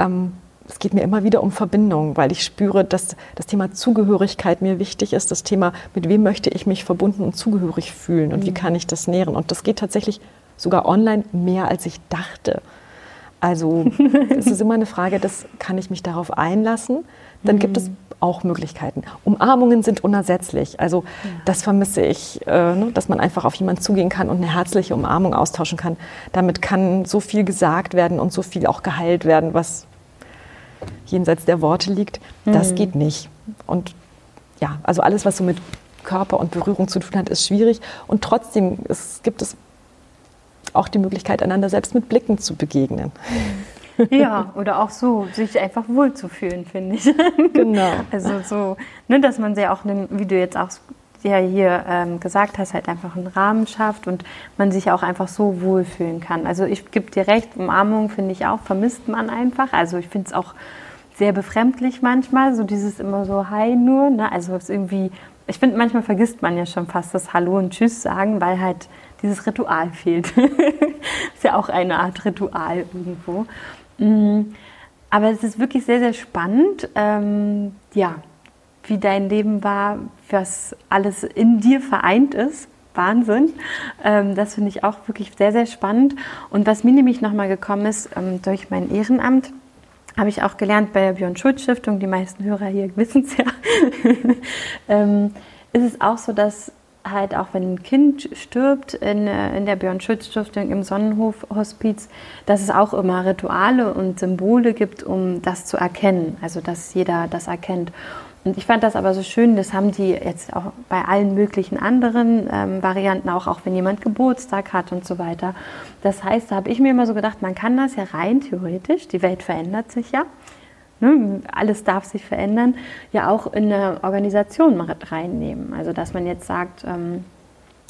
ähm, es geht mir immer wieder um Verbindung, weil ich spüre, dass das Thema Zugehörigkeit mir wichtig ist, das Thema, mit wem möchte ich mich verbunden und zugehörig fühlen und mhm. wie kann ich das nähren. Und das geht tatsächlich sogar online mehr, als ich dachte. Also es ist immer eine Frage, das kann ich mich darauf einlassen. Dann mhm. gibt es auch Möglichkeiten. Umarmungen sind unersetzlich. Also ja. das vermisse ich, äh, ne, dass man einfach auf jemanden zugehen kann und eine herzliche Umarmung austauschen kann. Damit kann so viel gesagt werden und so viel auch geheilt werden, was jenseits der Worte liegt. Das mhm. geht nicht. Und ja, also alles, was so mit Körper und Berührung zu tun hat, ist schwierig. Und trotzdem es gibt es auch die Möglichkeit, einander selbst mit Blicken zu begegnen. Ja, oder auch so, sich einfach wohlzufühlen, finde ich. Genau. Also so, ne, dass man sehr auch, wie du jetzt auch ja hier ähm, gesagt hast, halt einfach einen Rahmen schafft und man sich auch einfach so wohlfühlen kann. Also ich gebe dir recht, Umarmung finde ich auch, vermisst man einfach. Also ich finde es auch sehr befremdlich manchmal, so dieses immer so Hi nur. Ne? Also es irgendwie, ich finde, manchmal vergisst man ja schon fast das Hallo und Tschüss sagen, weil halt dieses Ritual fehlt. ist ja auch eine Art Ritual irgendwo. Mm, aber es ist wirklich sehr, sehr spannend, ähm, ja, wie dein Leben war, was alles in dir vereint ist. Wahnsinn. Ähm, das finde ich auch wirklich sehr, sehr spannend. Und was mir nämlich nochmal gekommen ist, ähm, durch mein Ehrenamt, habe ich auch gelernt bei der Björn Schulz Stiftung, die meisten Hörer hier wissen es ja, ähm, ist es auch so, dass halt auch wenn ein Kind stirbt in, äh, in der Björn Schütz Stiftung im Sonnenhof Hospiz, dass es auch immer Rituale und Symbole gibt, um das zu erkennen, also dass jeder das erkennt. Und ich fand das aber so schön, das haben die jetzt auch bei allen möglichen anderen ähm, Varianten, auch, auch wenn jemand Geburtstag hat und so weiter. Das heißt, da habe ich mir immer so gedacht, man kann das ja rein theoretisch, die Welt verändert sich ja, ne, alles darf sich verändern, ja auch in eine Organisation mit reinnehmen. Also dass man jetzt sagt, ähm,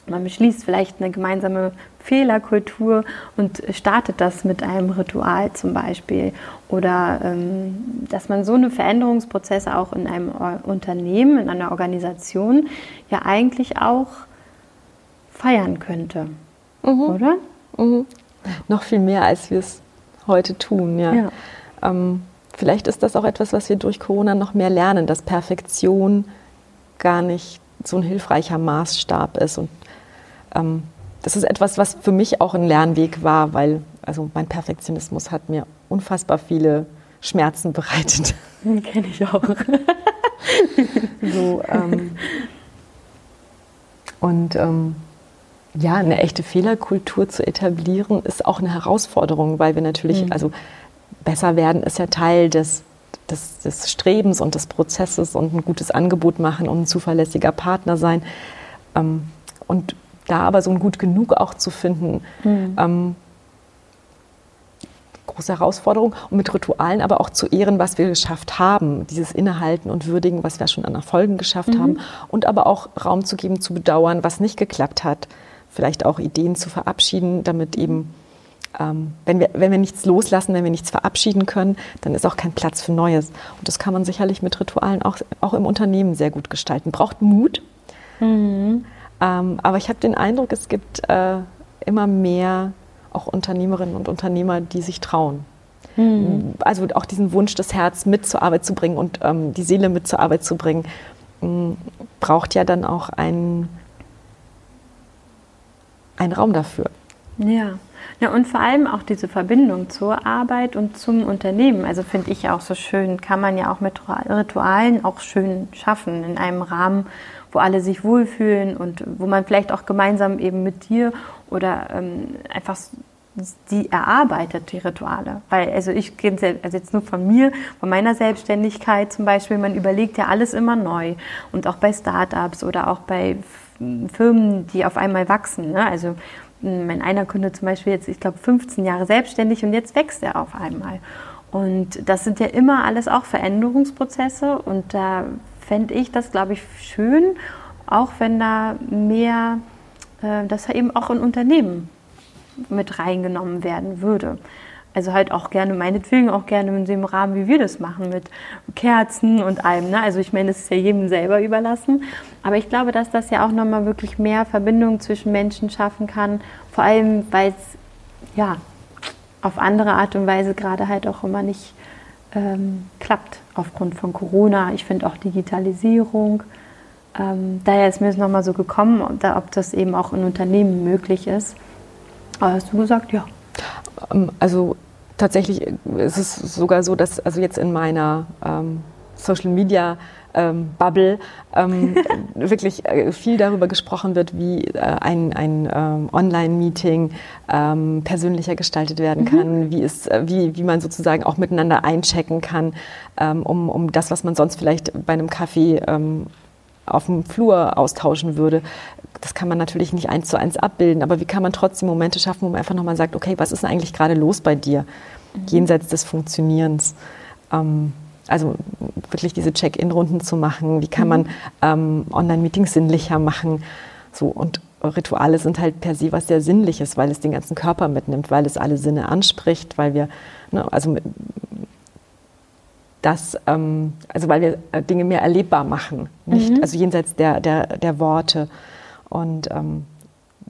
man beschließt vielleicht eine gemeinsame Fehlerkultur und startet das mit einem Ritual zum Beispiel. Oder ähm, dass man so eine Veränderungsprozesse auch in einem Unternehmen, in einer Organisation ja eigentlich auch feiern könnte. Mhm. Oder? Mhm. Noch viel mehr, als wir es heute tun, ja. ja. Ähm, vielleicht ist das auch etwas, was wir durch Corona noch mehr lernen, dass Perfektion gar nicht so ein hilfreicher Maßstab ist. Und ähm, das ist etwas, was für mich auch ein Lernweg war, weil also mein Perfektionismus hat mir unfassbar viele Schmerzen bereitet. Kenne ich auch. so, ähm, und ähm, ja, eine echte Fehlerkultur zu etablieren, ist auch eine Herausforderung, weil wir natürlich, mhm. also besser werden ist ja Teil des, des, des, Strebens und des Prozesses und ein gutes Angebot machen und ein zuverlässiger Partner sein. Ähm, und da aber so ein gut genug auch zu finden, mhm. ähm, große Herausforderung und mit Ritualen aber auch zu ehren, was wir geschafft haben, dieses Innehalten und Würdigen, was wir schon an Erfolgen geschafft mhm. haben und aber auch Raum zu geben, zu bedauern, was nicht geklappt hat, vielleicht auch Ideen zu verabschieden, damit eben ähm, wenn, wir, wenn wir nichts loslassen, wenn wir nichts verabschieden können, dann ist auch kein Platz für Neues. Und das kann man sicherlich mit Ritualen auch, auch im Unternehmen sehr gut gestalten. Braucht Mut. Mhm. Ähm, aber ich habe den Eindruck, es gibt äh, immer mehr auch Unternehmerinnen und Unternehmer, die sich trauen. Mhm. Also auch diesen Wunsch, das Herz mit zur Arbeit zu bringen und ähm, die Seele mit zur Arbeit zu bringen, braucht ja dann auch einen, einen Raum dafür. Ja. Ja, und vor allem auch diese Verbindung zur Arbeit und zum Unternehmen. Also finde ich auch so schön, kann man ja auch mit Ritualen auch schön schaffen in einem Rahmen, wo alle sich wohlfühlen und wo man vielleicht auch gemeinsam eben mit dir oder ähm, einfach die erarbeitet, die Rituale. Weil, also ich kenne also jetzt nur von mir, von meiner Selbstständigkeit zum Beispiel, man überlegt ja alles immer neu. Und auch bei Startups oder auch bei Firmen, die auf einmal wachsen. Ne? Also mein einer Kunde zum Beispiel jetzt, ich glaube, 15 Jahre selbstständig und jetzt wächst er auf einmal. Und das sind ja immer alles auch Veränderungsprozesse und da fände ich das, glaube ich, schön, auch wenn da mehr, äh, dass eben auch in Unternehmen mit reingenommen werden würde. Also halt auch gerne, meinetwegen auch gerne in dem Rahmen, wie wir das machen, mit Kerzen und allem. Ne? Also ich meine, das ist ja jedem selber überlassen. Aber ich glaube, dass das ja auch nochmal wirklich mehr Verbindung zwischen Menschen schaffen kann. Vor allem, weil es ja auf andere Art und Weise gerade halt auch immer nicht ähm, klappt aufgrund von Corona. Ich finde auch Digitalisierung. Ähm, daher ist mir es nochmal so gekommen, ob, da, ob das eben auch in Unternehmen möglich ist. Aber hast du gesagt, ja. Ähm, also tatsächlich ist es sogar so, dass also jetzt in meiner ähm, Social Media ähm, Bubble ähm, wirklich äh, viel darüber gesprochen wird, wie äh, ein, ein ähm, Online-Meeting ähm, persönlicher gestaltet werden mhm. kann, wie, es, äh, wie, wie man sozusagen auch miteinander einchecken kann, ähm, um, um das, was man sonst vielleicht bei einem Kaffee ähm, auf dem Flur austauschen würde. Das kann man natürlich nicht eins zu eins abbilden, aber wie kann man trotzdem Momente schaffen, wo man einfach nochmal sagt, okay, was ist denn eigentlich gerade los bei dir, mhm. jenseits des Funktionierens? Ähm, also wirklich diese Check-in-Runden zu machen, wie kann mhm. man ähm, Online-Meetings sinnlicher machen. So, und Rituale sind halt per se was sehr Sinnliches, weil es den ganzen Körper mitnimmt, weil es alle Sinne anspricht, weil wir, ne, also das, ähm, also weil wir äh, Dinge mehr erlebbar machen, nicht, mhm. also jenseits der, der, der Worte. Und ähm,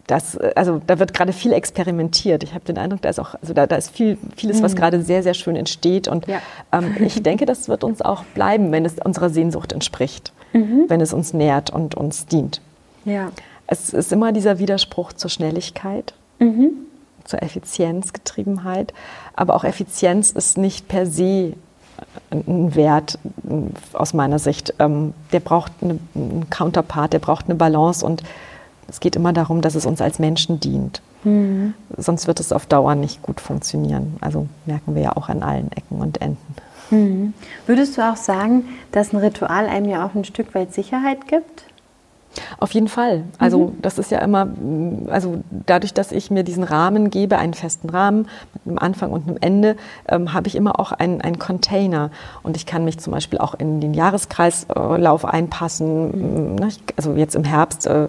das, also da wird gerade viel experimentiert. Ich habe den Eindruck, da ist auch, also da, da ist viel, vieles, was mhm. gerade sehr, sehr schön entsteht. Und ja. ähm, ich denke, das wird uns auch bleiben, wenn es unserer Sehnsucht entspricht, mhm. wenn es uns nährt und uns dient. Ja. Es ist immer dieser Widerspruch zur Schnelligkeit, mhm. zur Effizienzgetriebenheit. Aber auch Effizienz ist nicht per se ein Wert aus meiner Sicht. Ähm, der braucht einen Counterpart, der braucht eine Balance und es geht immer darum, dass es uns als Menschen dient. Mhm. Sonst wird es auf Dauer nicht gut funktionieren. Also merken wir ja auch an allen Ecken und Enden. Mhm. Würdest du auch sagen, dass ein Ritual einem ja auch ein Stück weit Sicherheit gibt? Auf jeden Fall. Also mhm. das ist ja immer, also dadurch, dass ich mir diesen Rahmen gebe, einen festen Rahmen mit einem Anfang und einem Ende, ähm, habe ich immer auch einen, einen Container. Und ich kann mich zum Beispiel auch in den Jahreskreislauf einpassen. Mhm. Also jetzt im Herbst äh,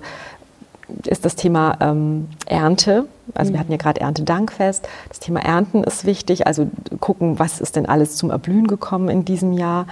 ist das Thema ähm, Ernte. Also mhm. wir hatten ja gerade Erntedankfest. Das Thema Ernten ist wichtig. Also gucken, was ist denn alles zum Erblühen gekommen in diesem Jahr.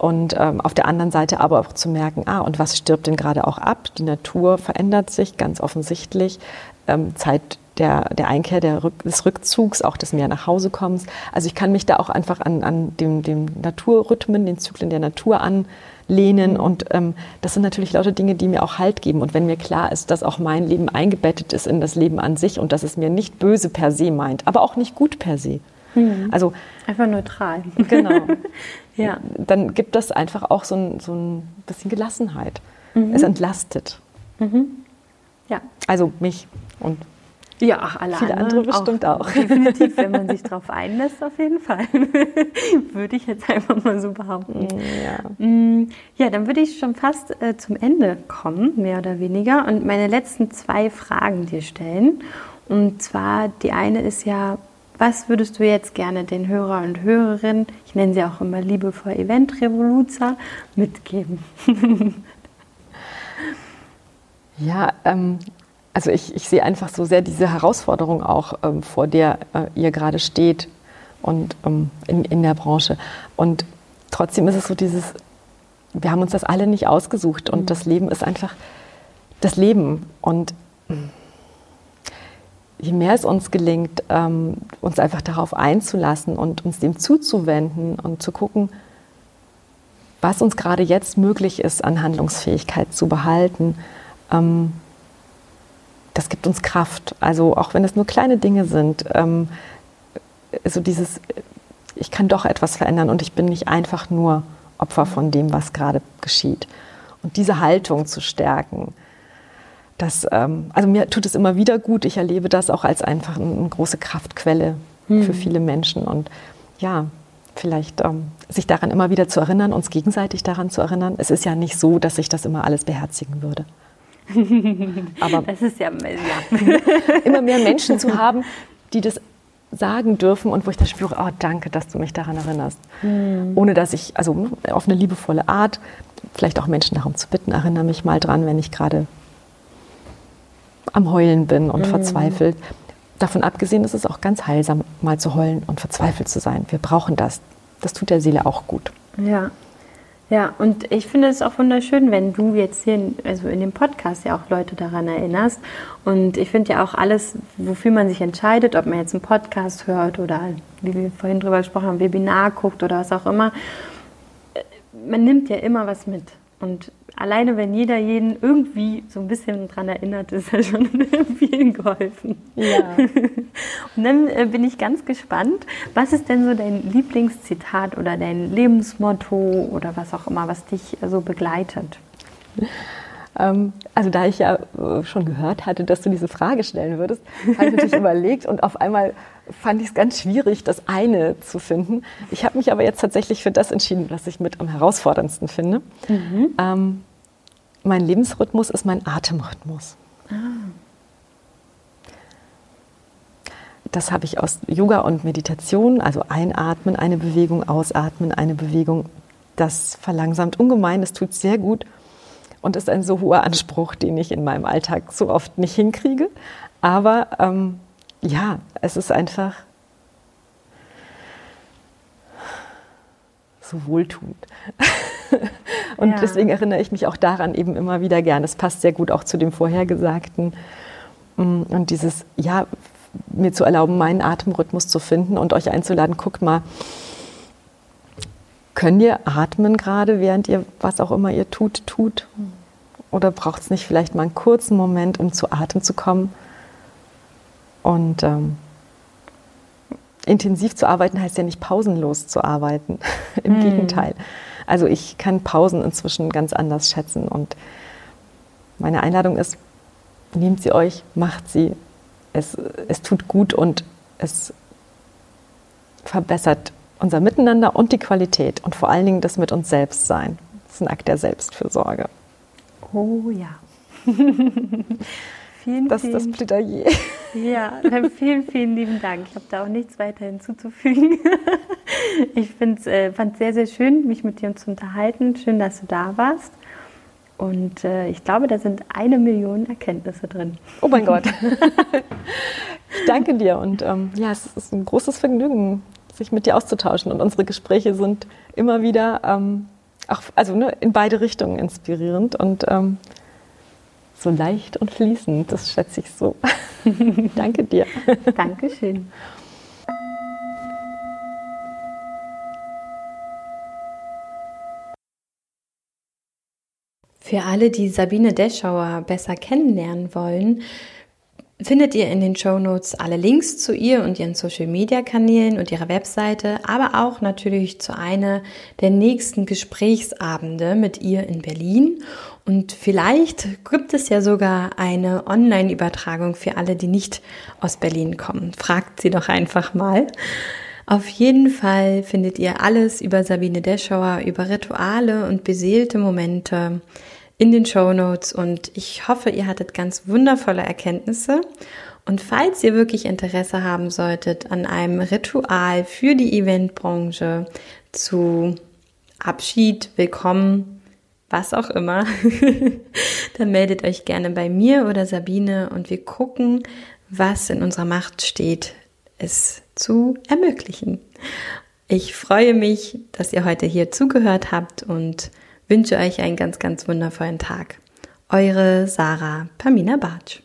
Und ähm, auf der anderen Seite aber auch zu merken, ah, und was stirbt denn gerade auch ab? Die Natur verändert sich ganz offensichtlich. Ähm, Zeit der, der Einkehr der Rück, des Rückzugs, auch des mehr nach Hause kommens. Also ich kann mich da auch einfach an, an dem, dem Naturrhythmen, den Zyklen der Natur an lehnen. Und ähm, das sind natürlich lauter Dinge, die mir auch Halt geben. Und wenn mir klar ist, dass auch mein Leben eingebettet ist in das Leben an sich und dass es mir nicht böse per se meint, aber auch nicht gut per se. Mhm. Also einfach neutral. Genau. ja. Dann gibt das einfach auch so ein, so ein bisschen Gelassenheit. Mhm. Es entlastet. Mhm. Ja. Also mich und ja, ach, alle Viele andere bestimmt auch. auch. Definitiv, wenn man sich darauf einlässt, auf jeden Fall. würde ich jetzt einfach mal so behaupten. Ja, mm, ja dann würde ich schon fast äh, zum Ende kommen, mehr oder weniger, und meine letzten zwei Fragen dir stellen. Und zwar, die eine ist ja, was würdest du jetzt gerne den Hörer und Hörerinnen, ich nenne sie auch immer liebevoll Event Revoluzer, mitgeben? ja, ähm, also ich, ich sehe einfach so sehr diese Herausforderung auch, ähm, vor der äh, ihr gerade steht und ähm, in, in der Branche. Und trotzdem ist es so dieses, wir haben uns das alle nicht ausgesucht und mhm. das Leben ist einfach das Leben. Und je mehr es uns gelingt, ähm, uns einfach darauf einzulassen und uns dem zuzuwenden und zu gucken, was uns gerade jetzt möglich ist, an Handlungsfähigkeit zu behalten, ähm, das gibt uns Kraft. Also auch wenn es nur kleine Dinge sind, ähm, so dieses, ich kann doch etwas verändern und ich bin nicht einfach nur Opfer von dem, was gerade geschieht. Und diese Haltung zu stärken, das, ähm, also mir tut es immer wieder gut. Ich erlebe das auch als einfach eine, große Kraftquelle mhm. für viele Menschen. Und ja, vielleicht ähm, sich daran immer wieder zu erinnern, uns gegenseitig daran zu erinnern. Es ist ja nicht so, dass ich das immer alles beherzigen würde. Aber das ist ja, ja. immer mehr Menschen zu haben, die das sagen dürfen und wo ich das spüre, oh danke, dass du mich daran erinnerst. Mhm. Ohne dass ich, also auf eine liebevolle Art, vielleicht auch Menschen darum zu bitten, erinnere mich mal dran, wenn ich gerade am Heulen bin und mhm. verzweifelt. Davon abgesehen ist es auch ganz heilsam, mal zu heulen und verzweifelt zu sein. Wir brauchen das. Das tut der Seele auch gut. Ja. Ja, und ich finde es auch wunderschön, wenn du jetzt hier, in, also in dem Podcast ja auch Leute daran erinnerst. Und ich finde ja auch alles, wofür man sich entscheidet, ob man jetzt einen Podcast hört oder, wie wir vorhin drüber gesprochen haben, Webinar guckt oder was auch immer, man nimmt ja immer was mit. Und alleine, wenn jeder jeden irgendwie so ein bisschen dran erinnert, ist ja schon vielen geholfen. Ja. Und dann äh, bin ich ganz gespannt, was ist denn so dein Lieblingszitat oder dein Lebensmotto oder was auch immer, was dich so also begleitet? Ähm, also da ich ja äh, schon gehört hatte, dass du diese Frage stellen würdest, habe ich natürlich überlegt und auf einmal fand ich es ganz schwierig, das eine zu finden. Ich habe mich aber jetzt tatsächlich für das entschieden, was ich mit am herausforderndsten finde. Mhm. Ähm, mein Lebensrhythmus ist mein Atemrhythmus. Das habe ich aus Yoga und Meditation, also einatmen, eine Bewegung, ausatmen, eine Bewegung. Das verlangsamt ungemein, das tut sehr gut und ist ein so hoher Anspruch, den ich in meinem Alltag so oft nicht hinkriege. Aber ähm, ja, es ist einfach so wohltuend. und ja. deswegen erinnere ich mich auch daran eben immer wieder gern. Es passt sehr gut auch zu dem vorhergesagten. Mm, und dieses, ja, mir zu erlauben, meinen Atemrhythmus zu finden und euch einzuladen, guckt mal, könnt ihr atmen gerade, während ihr was auch immer ihr tut, tut? Oder braucht es nicht vielleicht mal einen kurzen Moment, um zu Atem zu kommen? Und ähm, intensiv zu arbeiten heißt ja nicht pausenlos zu arbeiten. Im hm. Gegenteil. Also ich kann Pausen inzwischen ganz anders schätzen. Und meine Einladung ist, nehmt sie euch, macht sie. Es, es tut gut und es verbessert unser Miteinander und die Qualität und vor allen Dingen das mit uns selbst sein. Das ist ein Akt der Selbstfürsorge. Oh ja. vielen, das ist das Plädoyer. Ja, vielen, vielen lieben Dank. Ich habe da auch nichts weiter hinzuzufügen. Ich äh, fand es sehr, sehr schön, mich mit dir zu unterhalten. Schön, dass du da warst. Und äh, ich glaube, da sind eine Million Erkenntnisse drin. Oh mein Gott. ich danke dir und ähm, ja, es ist ein großes Vergnügen, sich mit dir auszutauschen. Und unsere Gespräche sind immer wieder ähm, auch, also ne, in beide Richtungen inspirierend und ähm, so leicht und fließend. Das schätze ich so. danke dir. Dankeschön. Für alle, die Sabine Deschauer besser kennenlernen wollen, findet ihr in den Show Notes alle Links zu ihr und ihren Social Media Kanälen und ihrer Webseite, aber auch natürlich zu einer der nächsten Gesprächsabende mit ihr in Berlin. Und vielleicht gibt es ja sogar eine Online-Übertragung für alle, die nicht aus Berlin kommen. Fragt sie doch einfach mal. Auf jeden Fall findet ihr alles über Sabine Deschauer, über Rituale und beseelte Momente in den Show Notes und ich hoffe, ihr hattet ganz wundervolle Erkenntnisse. Und falls ihr wirklich Interesse haben solltet an einem Ritual für die Eventbranche zu Abschied, Willkommen, was auch immer, dann meldet euch gerne bei mir oder Sabine und wir gucken, was in unserer Macht steht, es zu ermöglichen. Ich freue mich, dass ihr heute hier zugehört habt und wünsche euch einen ganz, ganz wundervollen Tag. Eure Sarah Pamina Bartsch.